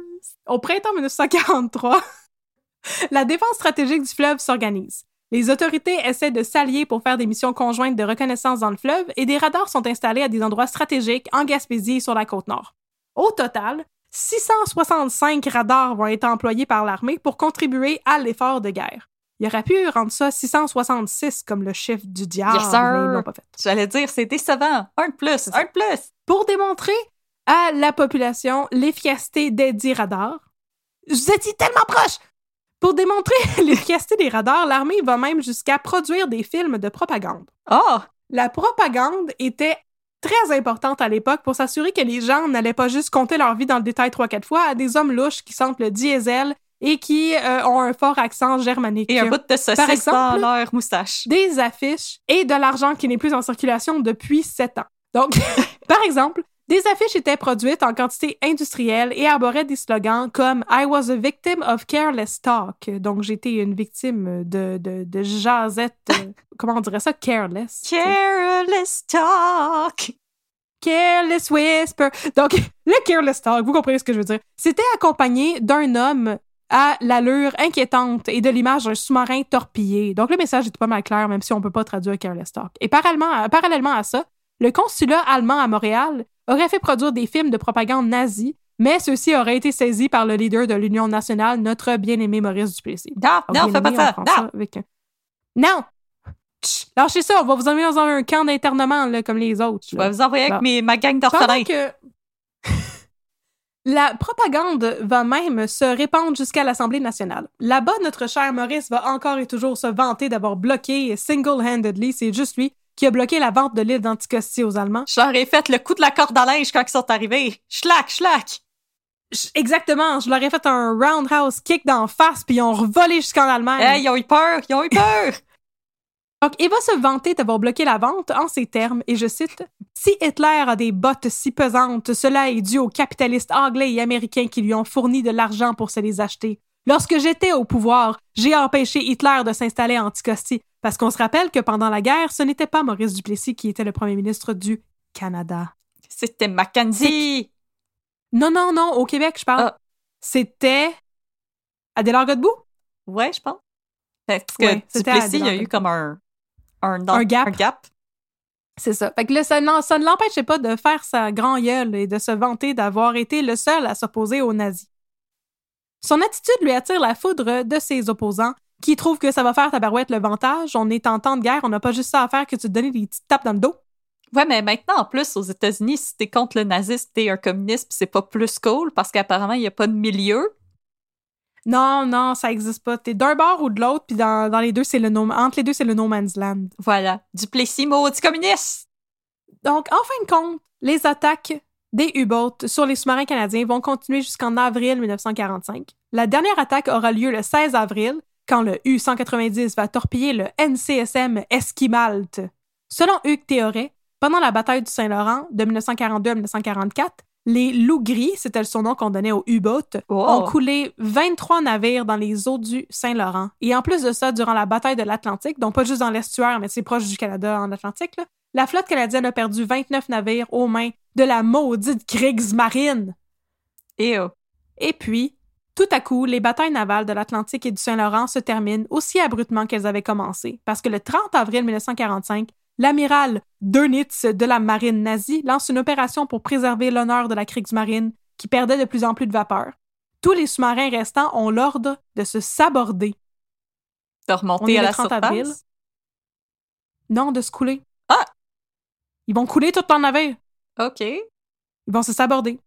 Au printemps 1943, La défense stratégique du fleuve s'organise. Les autorités essaient de s'allier pour faire des missions conjointes de reconnaissance dans le fleuve et des radars sont installés à des endroits stratégiques en Gaspésie et sur la côte nord. Au total, 665 radars vont être employés par l'armée pour contribuer à l'effort de guerre. Il aurait pu rendre ça 666 comme le chiffre du diable, Yes, mais ils l'ont pas fait. J'allais dire, c'est décevant. Un de plus, un de plus. Pour démontrer à la population l'efficacité des dix radars, vous étiez tellement proche! Pour démontrer l'efficacité des radars, l'armée va même jusqu'à produire des films de propagande. Oh! La propagande était très importante à l'époque pour s'assurer que les gens n'allaient pas juste compter leur vie dans le détail trois, quatre fois à des hommes louches qui sentent le diesel et qui euh, ont un fort accent germanique. Et un bout de saucisse Par exemple, dans leur moustache. Des affiches et de l'argent qui n'est plus en circulation depuis sept ans. Donc, par exemple, des affiches étaient produites en quantité industrielle et arboraient des slogans comme I was a victim of careless talk. Donc, j'étais une victime de, de, de jasette. euh, comment on dirait ça? Careless. Careless talk. Careless Whisper. Donc, le Careless Talk, vous comprenez ce que je veux dire. C'était accompagné d'un homme à l'allure inquiétante et de l'image d'un sous-marin torpillé. Donc, le message est pas mal clair, même si on peut pas traduire Talk. Et parallèlement, parallèlement à ça, le consulat allemand à Montréal aurait fait produire des films de propagande nazie, mais ceux-ci auraient été saisis par le leader de l'Union nationale, notre bien-aimé Maurice Duplessis. Non, non, fais pas ça. Non. avec un- Non! Tch, Lâchez ça, on va vous emmener dans un camp d'internement comme les autres. Je là. vais vous envoyer avec mes, ma gang d'orphelins. La propagande va même se répandre jusqu'à l'Assemblée nationale. Là-bas, notre cher Maurice va encore et toujours se vanter d'avoir bloqué single-handedly, c'est juste lui, qui a bloqué la vente de l'île d'Anticosti aux Allemands. Ai fait le coup de la corde à linge quand ils sont arrivés. Schlack, schlack. Exactement, je leur ai fait un roundhouse kick d'en face, puis ils ont revolé jusqu'en Allemagne. Hey, ils ont eu peur, ils ont eu peur. Donc, il va se vanter d'avoir bloqué la vente en ces termes, et je cite Si Hitler a des bottes si pesantes, cela est dû aux capitalistes anglais et américains qui lui ont fourni de l'argent pour se les acheter. Lorsque j'étais au pouvoir, j'ai empêché Hitler de s'installer à Anticosti, parce qu'on se rappelle que pendant la guerre, ce n'était pas Maurice Duplessis qui était le premier ministre du Canada. C'était Mackenzie. Non, non, non, au Québec, je parle. Ah. C'était Adélard Godbout? Ouais, je pense. Parce que Ouais, Duplessis, il y a eu comme un, un, Un gap. Un gap. C'est ça. Fait que là, ça, ne l'empêchait pas de faire sa grand gueule et de se vanter d'avoir été le seul à s'opposer aux nazis. Son attitude lui attire la foudre de ses opposants qui trouvent que ça va faire tabarouette le vantage. On est en temps de guerre, on n'a pas juste ça à faire que de te donner des petites tapes dans le dos. Ouais, mais maintenant, en plus, aux États-Unis, si t'es contre le nazisme, t'es un communiste, c'est pas plus cool parce qu'apparemment, il n'y a pas de milieu. Non, non, ça existe pas. T'es d'un bord ou de l'autre, puis dans, dans les deux, c'est le no, entre les deux, c'est le no man's land. Voilà. Duplessis, maudit communiste. Donc, en fin de compte, les attaques des U-boats sur les sous-marins canadiens vont continuer jusqu'en avril 1945. La dernière attaque aura lieu le 16 avril, quand le U-190 va torpiller le NCSM Esquimalt. Selon Hugues Théoret, pendant la bataille du Saint-Laurent de 1942 à 1944, les loups gris, c'était le surnom qu'on donnait aux U-boats, Oh. ont coulé 23 navires dans les eaux du Saint-Laurent. Et en plus de ça, durant la bataille de l'Atlantique, donc pas juste dans l'estuaire, mais c'est proche du Canada en Atlantique, là, la flotte canadienne a perdu 29 navires aux mains de la maudite Kriegsmarine. Et oh. Et puis, tout à coup, les batailles navales de l'Atlantique et du Saint-Laurent se terminent aussi abruptement qu'elles avaient commencé, parce que le 30 avril 1945, l'amiral Dönitz de la marine nazie lance une opération pour préserver l'honneur de la Kriegsmarine, qui perdait de plus en plus de vapeur. Tous les sous-marins restants ont l'ordre de se saborder. De On remonter à le la 30 surface? avril. Non, de se couler. Ah! Ils vont couler tout leur navire. OK. Ils vont se saborder.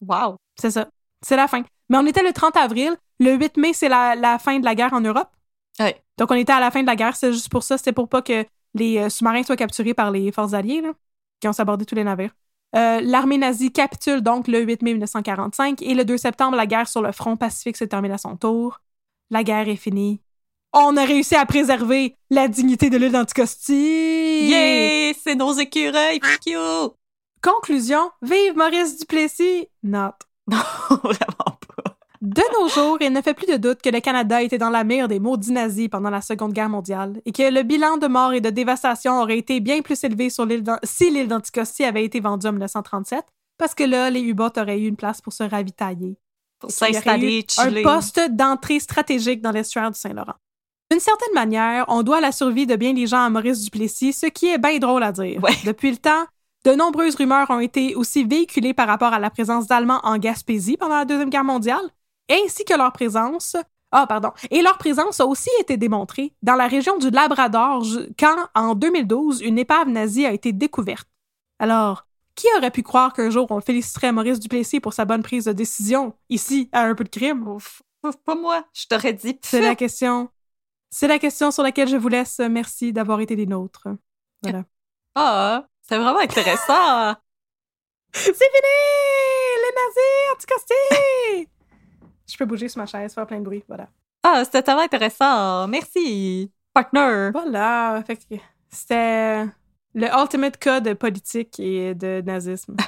Wow. C'est ça. C'est la fin. Mais on était le 30 avril. Le 8 mai, c'est la, la fin de la guerre en Europe. Ouais. Donc, on était à la fin de la guerre. C'est juste pour ça. C'était pour pas que les euh, sous-marins soient capturés par les forces alliées, là, qui ont sabordé tous les navires. Euh, L'armée nazie capitule donc le 8 mai 1945 et le 2 septembre, la guerre sur le front pacifique se termine à son tour. La guerre est finie. On a réussi à préserver la dignité de l'île d'Anticosti. Yeah! C'est nos écureuils! Fuck you! Conclusion, vive Maurice Duplessis! Not. Non, vraiment. De nos jours, il ne fait plus de doute que le Canada était dans la mire des maudits nazis pendant la Seconde Guerre mondiale et que le bilan de morts et de dévastation aurait été bien plus élevé sur l'île d'An- si l'île d'Anticosti avait été vendue en 1937, parce que là, les U-boats auraient eu une place pour se ravitailler. Pour s'installer. Un poste d'entrée stratégique dans l'estuaire du Saint-Laurent. D'une certaine manière, on doit la survie de bien des gens à Maurice Duplessis, ce qui est bien drôle à dire. Ouais. Depuis le temps, de nombreuses rumeurs ont été aussi véhiculées par rapport à la présence d'Allemands en Gaspésie pendant la Deuxième Guerre mondiale, ainsi que leur présence. Ah, pardon. Et leur présence a aussi été démontrée dans la région du Labrador quand, en 2012, une épave nazie a été découverte. Alors, qui aurait pu croire qu'un jour on féliciterait Maurice Duplessis pour sa bonne prise de décision, ici, à un peu de crime? Ouf, ouf, pas moi. Je t'aurais dit. C'est la question. C'est la question sur laquelle je vous laisse. Merci d'avoir été des nôtres. Voilà. Ah, c'est vraiment intéressant. C'est fini! Les nazis anticosti! Je peux bouger sur ma chaise, faire plein de bruit. Voilà. ah, c'était tellement intéressant. Merci, partner. Voilà. Fait que c'était le ultimate cas de politique et de nazisme.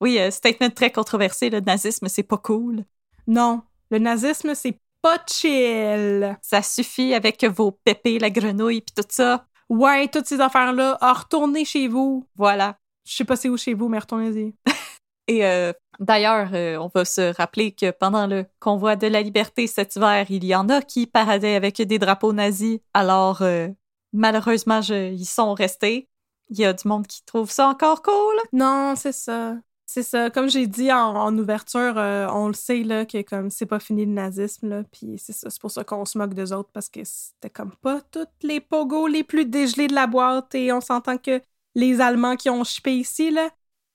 Oui, euh, statement très controversé, le nazisme, c'est pas cool. Non, le nazisme, c'est pas chill. Ça suffit avec vos pépés, la grenouille, puis tout ça. Ouais, toutes ces affaires-là, retournez chez vous. Voilà. Je sais pas c'est où chez vous, mais retournez-y. Et euh, d'ailleurs, euh, on va se rappeler que pendant le convoi de la liberté cet hiver, il y en a qui paradaient avec des drapeaux nazis. Alors, euh, malheureusement, ils sont restés. Il y a du monde qui trouve ça encore cool. Non, c'est ça. C'est ça. Comme j'ai dit en, ouverture, on le sait là que comme c'est pas fini le nazisme là, puis c'est ça, c'est pour ça qu'on se moque d'eux autres parce que c'était comme pas toutes les pogos les plus dégelés de la boîte et on s'entend que les Allemands qui ont chipé ici là,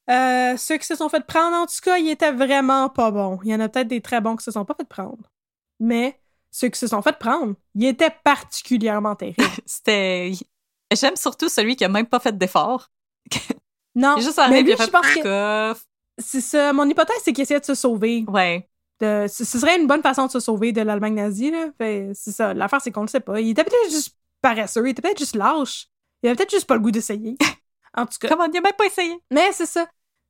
euh, ceux qui se sont fait prendre en tout cas, ils étaient vraiment pas bons. Il y en a peut-être des très bons qui se sont pas fait prendre, mais ceux qui se sont fait prendre, ils étaient particulièrement terribles. C'était. J'aime surtout celui qui a même pas fait d'effort. Non, Il est juste mais arrivé lui, il a je fait pense que c'est ça. Mon hypothèse, c'est qu'il essayait de se sauver. Ouais. de- ce serait une bonne façon de se sauver de l'Allemagne nazie. Là. C'est ça. L'affaire, c'est qu'on le sait pas. Il était peut-être juste paresseux, il était peut-être juste lâche. Il avait peut-être juste pas le goût d'essayer. en tout cas. Comment il a même pas essayé? Mais c'est ça.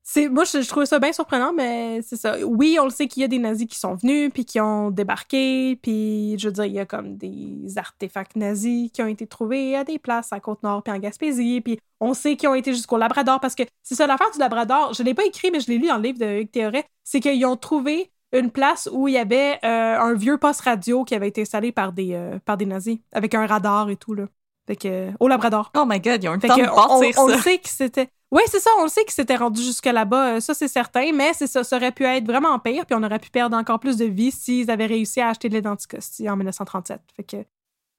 C'est, moi, je, je trouvais ça bien surprenant, mais c'est ça. Oui, on le sait qu'il y a des nazis qui sont venus, puis qui ont débarqué, puis je veux dire, il y a comme des artefacts nazis qui ont été trouvés à des places à Côte-Nord, puis en Gaspésie, puis on sait qu'ils ont été jusqu'au Labrador, parce que c'est ça, l'affaire du Labrador, je l'ai pas écrit, mais je l'ai lu dans le livre de Hugues Théoret, c'est qu'ils ont trouvé une place où il y avait euh, un vieux poste radio qui avait été installé par des, euh, par des nazis, avec un radar et tout, là. Fait que, au Labrador. Oh my god, ils ont eu le temps de on, bâtir on ça. sait que c'était. Oui, c'est ça, on le sait que c'était rendu jusque là-bas, euh, ça c'est certain, mais c'est ça, ça aurait pu être vraiment pire, puis on aurait pu perdre encore plus de vie s'ils avaient réussi à acheter de l'identicosti en 1937. Fait que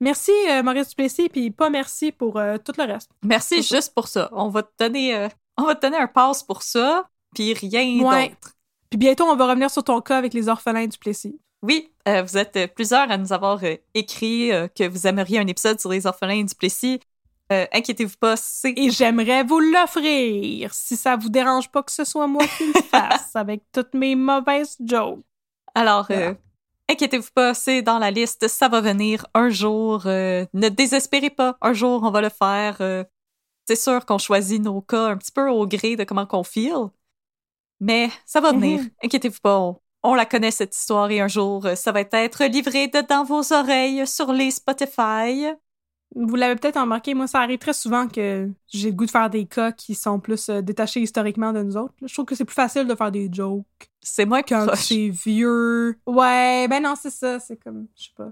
merci euh, Maurice Duplessis, puis pas merci pour euh, tout le reste. Merci ça. juste pour ça. On va te donner, euh, on va te donner un pass pour ça, puis rien Ouais. d'autre. Puis bientôt, on va revenir sur ton cas avec les orphelins Duplessis. Oui, vous êtes plusieurs à nous avoir écrit que vous aimeriez un épisode sur les orphelins du Plessis. Euh, Inquiétez-vous pas, c'est Et j'aimerais vous l'offrir, si ça vous dérange pas que ce soit moi qui le fasse, avec toutes mes mauvaises jokes. Alors, Voilà. euh, inquiétez-vous pas, c'est dans la liste, ça va venir un jour. euh, ne désespérez pas, un jour on va le faire. c'est sûr qu'on choisit nos cas un petit peu au gré de comment qu'on feel, mais ça va venir. Mhm. Inquiétez-vous pas, on, on la connaît cette histoire et un jour ça va être livré de dans vos oreilles sur les Spotify. Vous l'avez peut-être remarqué, moi, ça arrive très souvent que j'ai le goût de faire des cas qui sont plus euh, détachés historiquement de nous autres. là. Je trouve que c'est plus facile de faire des jokes C'est moins quand proche. c'est vieux. Ouais, ben non, c'est ça. C'est comme, je sais pas.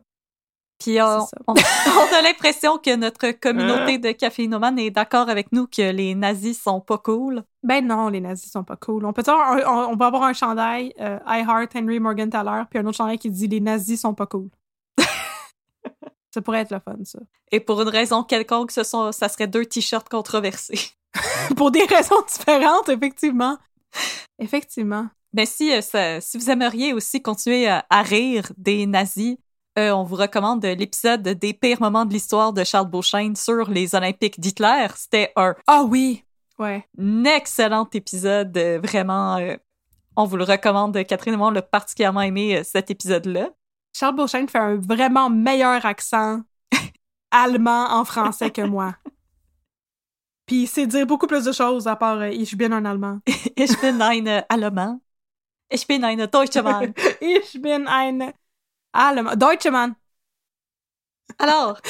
Puis on, on- on a l'impression que notre communauté de caféinomanes est d'accord avec nous que les nazis sont pas cool. Ben non, les nazis sont pas cool. On peut avoir un, on, on va avoir un chandail euh, I Heart Henry Morgan Thaler, puis un autre chandail qui dit les nazis sont pas cool. Ça pourrait être le fun, ça. Et pour une raison quelconque, ce sont, ça serait deux t-shirts controversés. Pour des raisons différentes, effectivement. Effectivement. Mais si, euh, ça- si vous aimeriez aussi continuer à, à rire des nazis, euh, on vous recommande l'épisode des pires moments de l'histoire de Charles Beauchesne sur les Olympiques d'Hitler. C'était un Ah oui! Ouais. excellent épisode, euh, vraiment. euh, on vous le recommande. Catherine et moi, on l'a particulièrement aimé, euh, cet épisode-là. Charles Beauchesne fait un vraiment meilleur accent allemand en français que moi. Puis il sait dire beaucoup plus de choses à part euh, Ich bin un Allemand. Ich bin ein Allemand. Ich bin ein Deutscher Mann. ich bin ein Allemand. Deutscher Mann. Alors,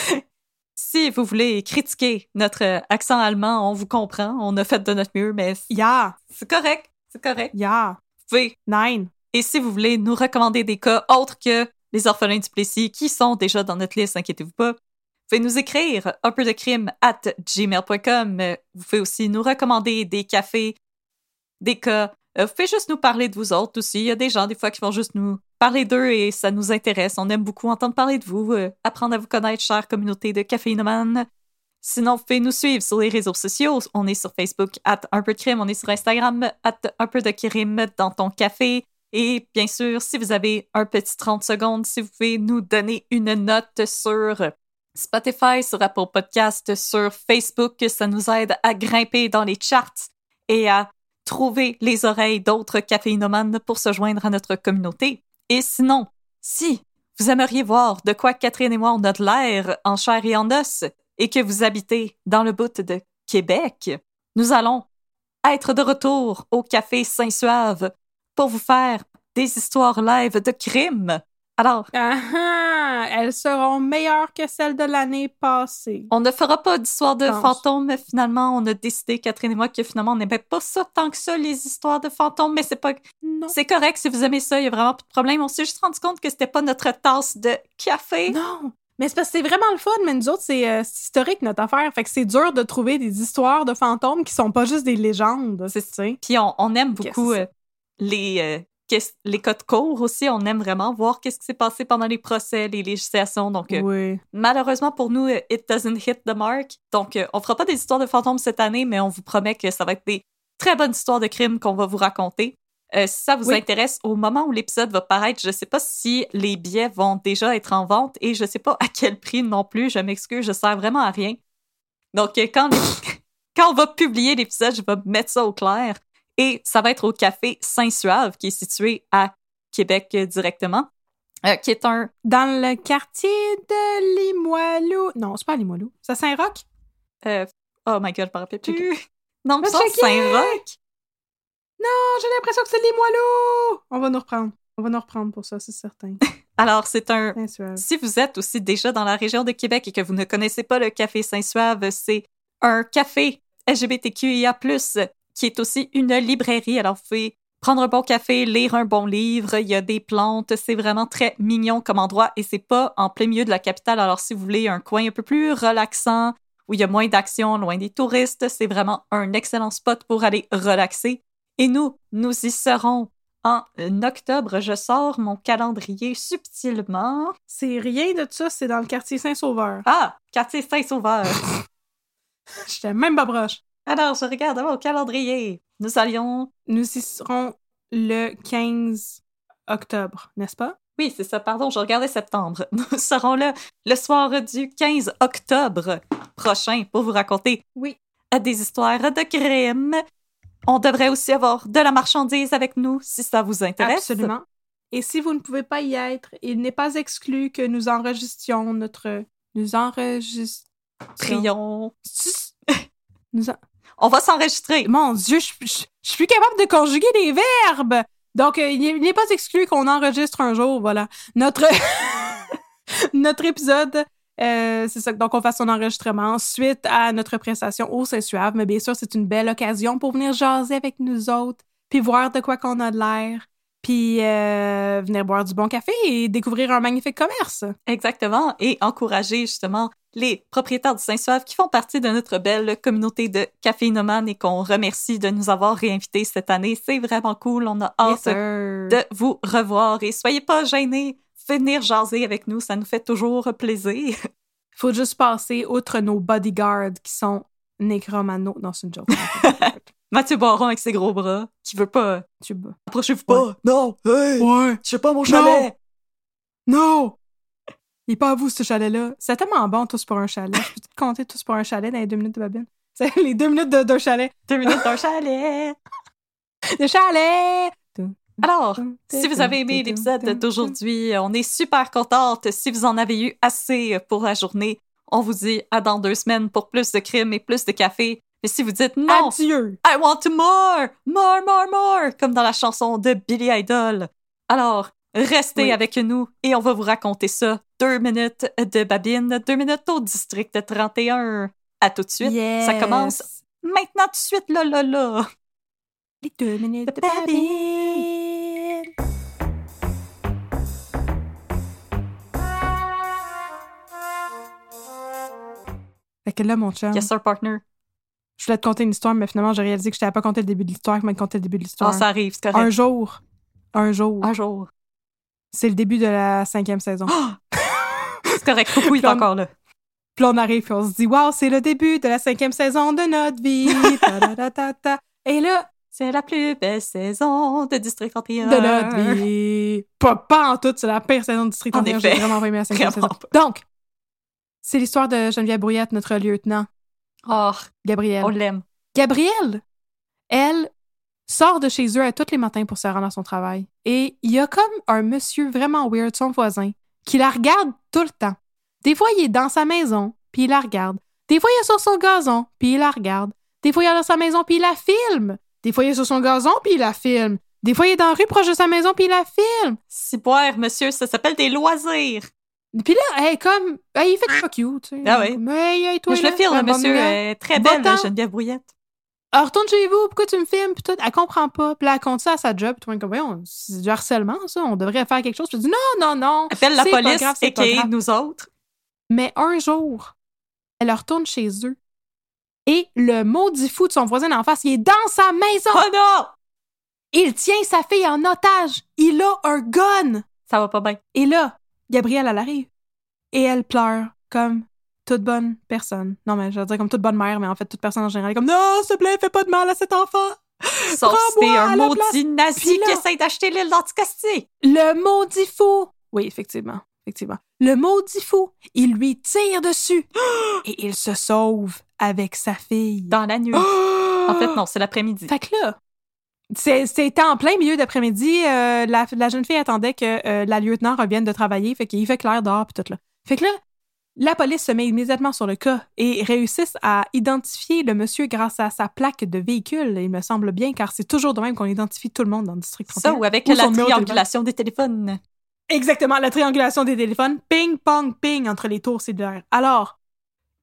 si vous voulez critiquer notre accent allemand, on vous comprend. On a fait de notre mieux, mais Ja, c'est correct. C'est correct. ja, Vous pouvez nein. Et si vous voulez nous recommander des cas autres que les orphelins du Plessis qui sont déjà dans notre liste, inquiétez-vous pas, vous pouvez nous écrire un peu de crime at gmail.com. Vous pouvez aussi nous recommander des cafés, des cas. Euh, Vous pouvez juste nous parler de vous autres aussi. Il y a des gens, des fois, qui vont juste nous parler d'eux et ça nous intéresse. On aime beaucoup entendre parler de vous, euh, apprendre à vous connaître, chère communauté de caféinomanes. Sinon, vous pouvez nous suivre sur les réseaux sociaux. On est sur Facebook, at un peu de crime. On est sur Instagram, at un peu de crime dans ton café. Et bien sûr, si vous avez un petit 30 secondes, si vous pouvez nous donner une note sur Spotify, sur Apple Podcast, sur Facebook, ça nous aide à grimper dans les charts et à trouver les oreilles d'autres caféinomanes pour se joindre à notre communauté. Et sinon, si vous aimeriez voir de quoi Catherine et moi on a de l'air en chair et en os et que vous habitez dans le bout de Québec, nous allons être de retour au Café Saint-Suave pour vous faire des histoires live de crimes. Alors, Ah ah, elles seront meilleures que celles de l'année passée. on ne fera pas d'histoires de fantômes, mais finalement, on a décidé, Catherine et moi, que finalement, on n'aimait pas ça tant que ça, les histoires de fantômes, mais c'est pas Non. C'est correct si vous aimez ça, il y a vraiment pas de problème. On s'est juste rendu compte que c'était pas notre tasse de café. Non. Mais c'est parce que c'est vraiment le fun, mais nous autres, c'est euh, historique notre affaire. Fait que c'est dur de trouver des histoires de fantômes qui sont pas juste des légendes. C'est- sais. Puis on, on aime beaucoup euh, les, euh, les codes courts aussi. On aime vraiment voir qu'est-ce qui s'est passé pendant les procès, les législations. Donc, euh, Oui. malheureusement pour nous, euh, it doesn't hit the mark. Donc, euh, on fera pas des histoires de fantômes cette année, mais on vous promet que ça va être des très bonnes histoires de crimes qu'on va vous raconter. Euh, si ça vous Oui. intéresse, au moment où l'épisode va paraître, je sais pas si les billets vont déjà être en vente et je sais pas à quel prix non plus. Je m'excuse, je sers vraiment à rien. Donc, quand, les- quand on va publier l'épisode, je vais mettre ça au clair. Et ça va être au Café Saint-Suave, qui est situé à Québec euh, directement, euh, qui est un Dans le quartier de Limoilou. Non, c'est pas Limoilou. C'est Saint-Roch? Euh, oh my god, je me rappelle plus. Non, checker. Saint-Roch. Non, j'ai l'impression que c'est Limoilou! On va nous reprendre. On va nous reprendre pour ça, c'est certain. Alors, c'est un. Si vous êtes aussi déjà dans la région de Québec et que vous ne connaissez pas le Café Saint-Suave, c'est un café LGBTQIA, qui est aussi une librairie. Alors, vous pouvez prendre un bon café, lire un bon livre. Il y a des plantes. C'est vraiment très mignon comme endroit et c'est pas en plein milieu de la capitale. Alors, si vous voulez un coin un peu plus relaxant, où il y a moins d'action, loin des touristes, c'est vraiment un excellent spot pour aller relaxer. Et nous, nous y serons en octobre. Je sors mon calendrier subtilement. C'est rien de ça, c'est dans le quartier Saint-Sauveur. Ah, quartier Saint-Sauveur. J'étais même pas proche. Alors, je regarde mon calendrier. Nous allions. Nous y serons le 15 octobre, n'est-ce pas? Oui, c'est ça, pardon, je regardais septembre. Nous serons là le soir du 15 octobre prochain pour vous raconter Oui. des histoires de crimes. On devrait aussi avoir de la marchandise avec nous si ça vous intéresse. Absolument. Et si vous ne pouvez pas y être, il n'est pas exclu que nous enregistions notre... Nous enregistrons... Prions. Nous en- On va s'enregistrer. Mon Dieu, je, je, je suis capable de conjuguer des verbes! Donc, euh, il n'est- il n'est pas exclu qu'on enregistre un jour, voilà. Notre, notre épisode, euh, c'est ça. Donc, on fasse son enregistrement suite à notre prestation au Saint-Suave. Mais bien sûr, c'est une belle occasion pour venir jaser avec nous autres, puis voir de quoi qu'on a de l'air, puis euh, venir boire du bon café et découvrir un magnifique commerce. Exactement. Et encourager justement les propriétaires du Saint-Suave qui font partie de notre belle communauté de caféinomanes et qu'on remercie de nous avoir réinvités cette année. C'est vraiment cool. On a hâte de vous revoir et soyez pas gênés. Venir jaser avec nous, ça nous fait toujours plaisir. Faut juste passer outre nos bodyguards qui sont nécromano. Non, c'est une joke. Mathieu Baron avec ses gros bras, qui veut pas. tu. Approchez-vous pas. Non, hey, Ouais! je sais pas mon chalet. Non! Il est pas à vous, ce chalet-là. C'est tellement bon, tous pour un chalet. Je peux te compter tous pour un chalet dans les deux minutes de babine? C'est les deux minutes de- d'un chalet. Deux minutes d'un chalet. De chalet! Alors, si vous avez aimé l'épisode d'aujourd'hui, on est super contente. Si vous en avez eu assez pour la journée, on vous dit à dans deux semaines pour plus de crimes et plus de café. Mais si vous dites non, Adieu. I want more, more, more, more, comme dans la chanson de Billy Idol. Alors, restez avec nous et on va vous raconter ça. Deux minutes de babine, deux minutes au district 31. À tout de suite. Ça commence maintenant tout de suite, là, là, là. Les deux minutes de babine. Fait que là, mon chum. Yes, sir, partner je voulais te conter une histoire, mais finalement, j'ai réalisé que je t'avais pas conté le début de l'histoire, que m'a conté le début de l'histoire. ça arrive, c'est un correct. jour, un jour, Un jour. c'est le début de la cinquième saison. C'est correct, coucou, il est encore là. Puis là, on arrive, puis on se dit, waouh, c'est le début de la cinquième saison de notre vie. Et là, C'est la plus belle saison de District 31. de notre vie. Pas, pas en tout, c'est la pire saison de District En 31. J'ai vraiment pas aimé la cinquième saison. Donc, c'est l'histoire de Geneviève Brouillette, notre lieutenant, Oh, Gabriel. on l'aime. Gabrielle, elle, sort de chez eux à tous les matins pour se rendre à son travail. Et il y a comme un monsieur vraiment weird, son voisin, qui la regarde tout le temps. Des fois, il est dans sa maison, puis il la regarde. Des fois, il est sur son gazon, puis il la regarde. Des fois, il est dans sa maison, puis il la filme. Des fois, il est sur son gazon, puis il la filme. Des fois, il est dans la rue proche de sa maison, puis il la filme. Si boire, monsieur, ça s'appelle des loisirs. Puis là, elle est comme... elle, il fait fuck you, tu sais. Ah oui. Mais hey, toi, Mais je le là, filme, bonne monsieur. est très belle, Va-t'en. Geneviève Brouillette. Alors, retourne chez vous, pourquoi tu me filmes? Puis tout, elle comprend pas. Puis là, elle compte ça à sa job. Puis comme, Voyons, c'est du harcèlement, ça. On devrait faire quelque chose. Puis elle dit, non, non, non. Appelle la police grave, et grave. nous autres. Mais un jour, elle retourne chez eux. Et le maudit fou de son voisin d'en face, il est dans sa maison. Oh non! Il tient sa fille en otage. Il a un gun. Ça va pas bien. Et là, Gabrielle, elle arrive. Et elle pleure comme toute bonne personne. Non, mais je veux dire comme toute bonne mère, mais en fait, toute personne en général est comme, non, s'il te plaît, fais pas de mal à cet enfant. Sauf si t'es un maudit nazi qui essaye d'acheter l'île d'Anticosti. Le maudit fou! Oui, effectivement. Effectivement. Le maudit fou, il lui tire dessus et il se sauve avec sa fille. Dans la nuit. En fait, non, c'est l'après-midi. Fait que là, c'était en plein milieu d'après-midi. euh, la, la jeune fille attendait que euh, la lieutenant revienne de travailler. Fait qu'il fait clair dehors pis tout là. Fait que là, la police se met immédiatement sur le cas et réussissent à identifier le monsieur grâce à sa plaque de véhicule, il me semble bien, car c'est toujours de même qu'on identifie tout le monde dans le district 31. Ça, ou avec Ou la de triangulation des téléphones. Exactement, la triangulation des téléphones. Ping, pong, ping entre les tours cellulaires. Alors,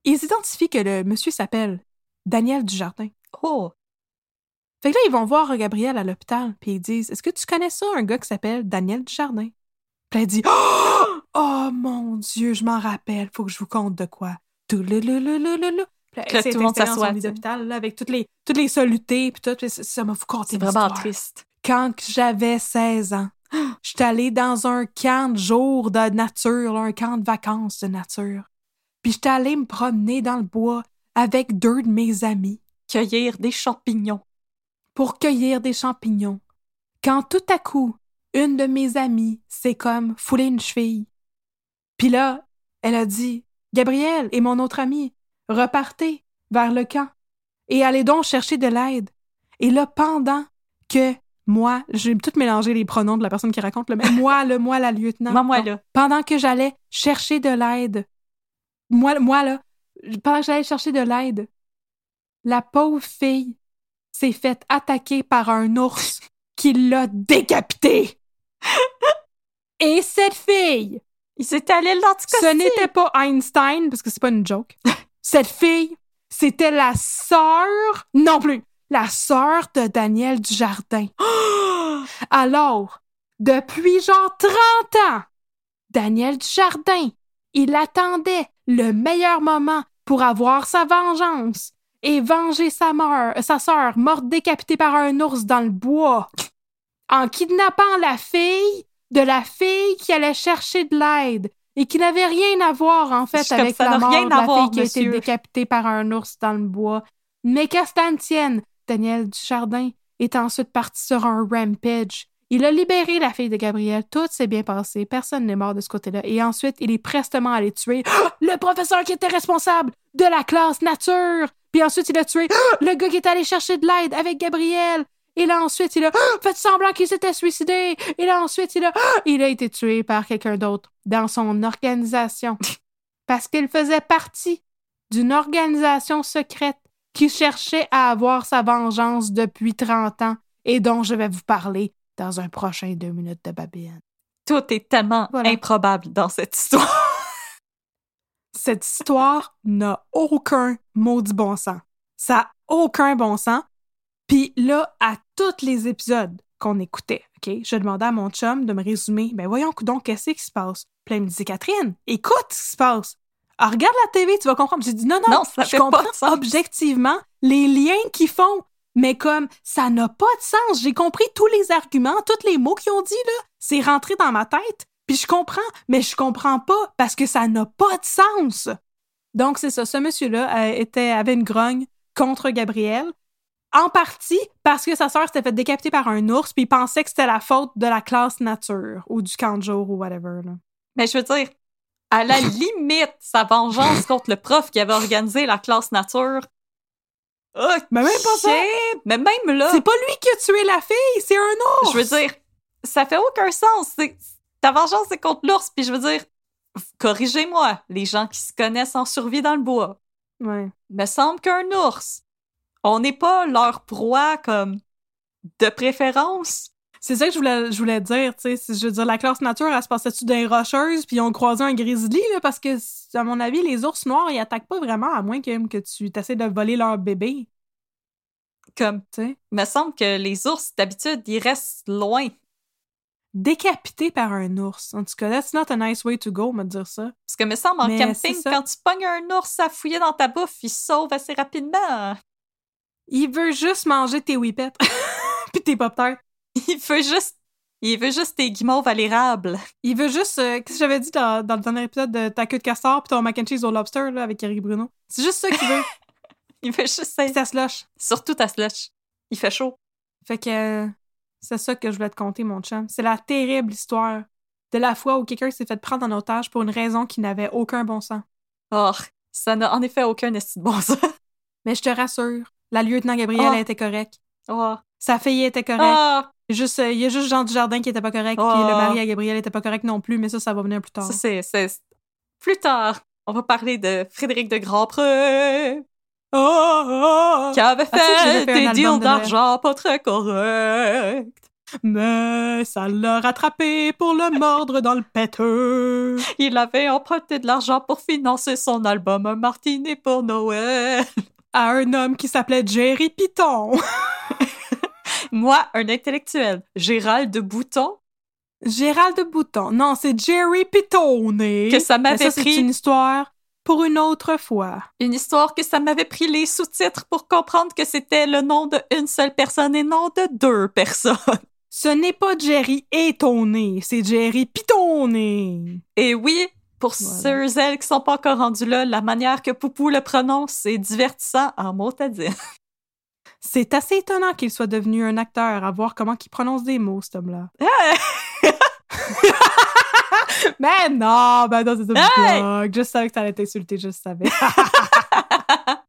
ils identifient que le monsieur s'appelle Daniel Dujardin. Oh! Fait que là, ils vont voir Gabriel à l'hôpital, puis ils disent Est-ce que tu connais ça, un gars qui s'appelle Daniel Dujardin? Puis elle dit Oh, Oh, mon Dieu, je m'en rappelle, faut que je vous conte de quoi. Toulouloulouloulou. Puis là, Que elle s'est tout le monde s'assoit, d'hôpital, avec toutes les, toutes les solutés, puis tout. ça- m'a vous C'est vraiment triste. Quand j'avais 16 ans, j'étais allée dans un camp de jour de nature, là, un camp de vacances de nature. Puis j'étais allée me promener dans le bois avec deux de mes amis Cueillir des champignons. Pour cueillir des champignons. Quand tout à coup, une de mes amies s'est comme foulée une cheville. Puis là, elle a dit Gabriel et mon autre ami, repartez vers le camp et allez donc chercher de l'aide. Et là, pendant que moi, j'ai tout mélangé les pronoms de la personne qui raconte, là, mais moi, le moi, la lieutenant. Moi, moi, là. Pendant que j'allais chercher de l'aide, moi, moi, là, pendant que j'allais chercher de l'aide, la pauvre fille s'est faite attaquer par un ours qui l'a décapitée. Et cette fille, Il s'est allé ce n'était pas Einstein, parce que c'est pas une joke. Cette fille, c'était la sœur, non plus, la sœur de Daniel Dujardin. Alors, depuis genre 30 ans, Daniel Dujardin, il attendait le meilleur moment pour avoir sa vengeance et venger sa, meur- sa sœur morte décapitée par un ours dans le bois en kidnappant la fille de la fille qui allait chercher de l'aide et qui n'avait rien à voir en fait Je avec la mort de fille qui a été décapitée par un ours dans le bois. Mais qu'à tienne, Daniel Dujardin est ensuite parti sur un rampage. Il a libéré la fille de Gabriel. Tout s'est bien passé. Personne n'est mort de ce côté-là. Et ensuite, il est prestement allé tuer le professeur qui était responsable de la classe nature. Puis ensuite, il a tué le gars qui est allé chercher de l'aide avec Gabriel. Et là, ensuite, il a fait semblant qu'il s'était suicidé. Et là, ensuite, il a, il a été tué par quelqu'un d'autre dans son organisation. Parce qu'il faisait partie d'une organisation secrète qui cherchait à avoir sa vengeance depuis 30 ans et dont je vais vous parler dans un prochain deux minutes de Babylone. Tout est tellement Voilà. improbable dans cette histoire. Cette histoire n'a aucun maudit bon sens. Ça a aucun bon sens. Puis là, à tous les épisodes qu'on écoutait, OK, je demandais à mon chum de me résumer, ben voyons donc, qu'est-ce qui se passe? Puis il me disait, Catherine, écoute ce qui se passe. Ah, regarde la TV, tu vas comprendre. J'ai dit non, non, Non, ça je pas comprends objectivement les liens qu'ils font. Mais comme ça n'a pas de sens, j'ai compris tous les arguments, tous les mots qu'ils ont dit là, c'est rentré dans ma tête. Puis je comprends, mais je comprends pas parce que ça n'a pas de sens. Donc c'est ça, ce monsieur-là euh, était avait une grogne contre Gabriel. En partie parce que sa sœur s'était fait décapiter par un ours, puis il pensait que c'était la faute de la classe nature ou du camp de jour ou whatever. Là. Mais je veux dire, à la limite, sa vengeance contre le prof qui avait organisé la classe nature. Mais même pas ça. Mais même là, C'est pas lui qui a tué la fille, c'est un ours. je veux dire, ça fait aucun sens. Ta vengeance, c'est contre l'ours, puis je veux dire, corrigez-moi, les gens qui se connaissent en survie dans le bois. Ouais. Me semble qu'un ours, on n'est pas leur proie comme de préférence. C'est ça que je voulais, je voulais dire, tu sais. Je veux dire, la classe nature, elle se passait-tu dans les rocheuses, puis ont croisé un grizzly, là, parce que, à mon avis, les ours noirs, ils attaquent pas vraiment, à moins que, que tu essaies de voler leur bébé, Comme, tu sais. me semble que les ours, d'habitude, ils restent loin. Décapité par un ours. En tout cas, that's not a nice way to go, on va te dire ça. Parce que me semble, en Mais camping, quand tu pognes un ours à fouiller dans ta bouffe, il sauve assez rapidement. Il veut juste manger tes whippets. puis tes pop-tarts. Il veut juste... Il veut juste tes guimauves à l'érable. Il veut juste, euh, qu'est-ce que j'avais dit dans, dans le dernier épisode de ta queue de castor puis ton mac and cheese au lobster, là, avec Eric Bruno? C'est juste ça qu'il veut. Il veut juste... ça. Ça slush. Surtout ta slush. Il fait chaud. Fait que euh, c'est ça que je voulais te conter, mon chum. C'est la terrible histoire de la fois où quelqu'un s'est fait prendre en otage pour une raison qui n'avait aucun bon sens. Oh, ça n'a en effet aucun esti de bon sens. Mais je te rassure, la lieutenant Gabrielle Ah. elle était correcte. Oh. Sa fille était correcte. Ah, Il y a juste, il y a juste Jean Dujardin qui était pas correct, Ah. puis le mari à Gabrielle était pas correct non plus, mais ça, ça va venir plus tard. ça, c'est... c'est- Plus tard, on va parler de Frédéric de Grandpré. Qui avait Ah, tu sais que j'avais fait des deals d'argent pas très corrects. Mais ça l'a rattrapé pour le mordre dans le péteux. Il avait emprunté de l'argent pour financer son album Un Martini pour Noël. À un homme qui s'appelait Jerry Piton. Moi, un intellectuel, Gérald de Bouton, Gérald de Bouton. Non, c'est Jerry Pitone. que ça m'avait ça, c'est pris une histoire pour une autre fois. une histoire que ça m'avait pris les sous-titres pour comprendre que c'était le nom d'une seule personne et non de deux personnes. Ce n'est pas Jerry étonné, c'est Jerry Pitone. Et oui, pour Voilà. ceux elles qui sont pas encore rendus là, la manière que Poupou le prononce, c'est divertissant en motadine. C'est assez étonnant qu'il soit devenu un acteur, à voir comment il prononce des mots, cet homme-là. Mais non, ben non, c'est une Hey! blague. Je savais que ça allait t'insulter, je savais.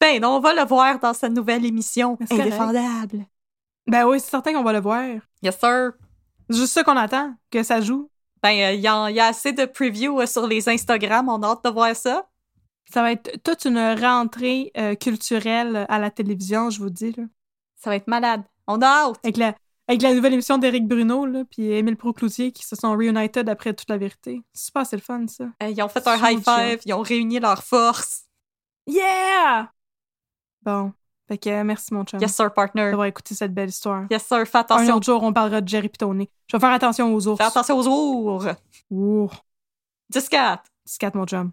Ben, on va le voir dans sa nouvelle émission. Indéfendable. ben oui, c'est certain qu'on va le voir. Yes, sir. C'est juste ça qu'on attend, que ça joue. Ben, il y, a- y a assez de previews euh, sur les Instagram, on a hâte de voir ça. Ça va être toute une rentrée euh, culturelle à la télévision, je vous dis. Là. Ça va être malade. On a hâte. Avec, la, avec la nouvelle émission d'Éric Bruno, là, puis Émile Procloutier qui se sont reunited après toute la vérité. C'est super, c'est le fun, ça. Euh, ils ont fait un high five, ils ont réuni leurs forces. Yeah! Bon. Fait que merci, mon chum, Yes, sir, partner. d'avoir écouté cette belle histoire. Yes, sir, fais Un attention. autre jour, on parlera de Jerry Pitone. Je vais faire attention aux ours. Fais attention aux ours. Ouh. 10-4. 10-4, mon chum.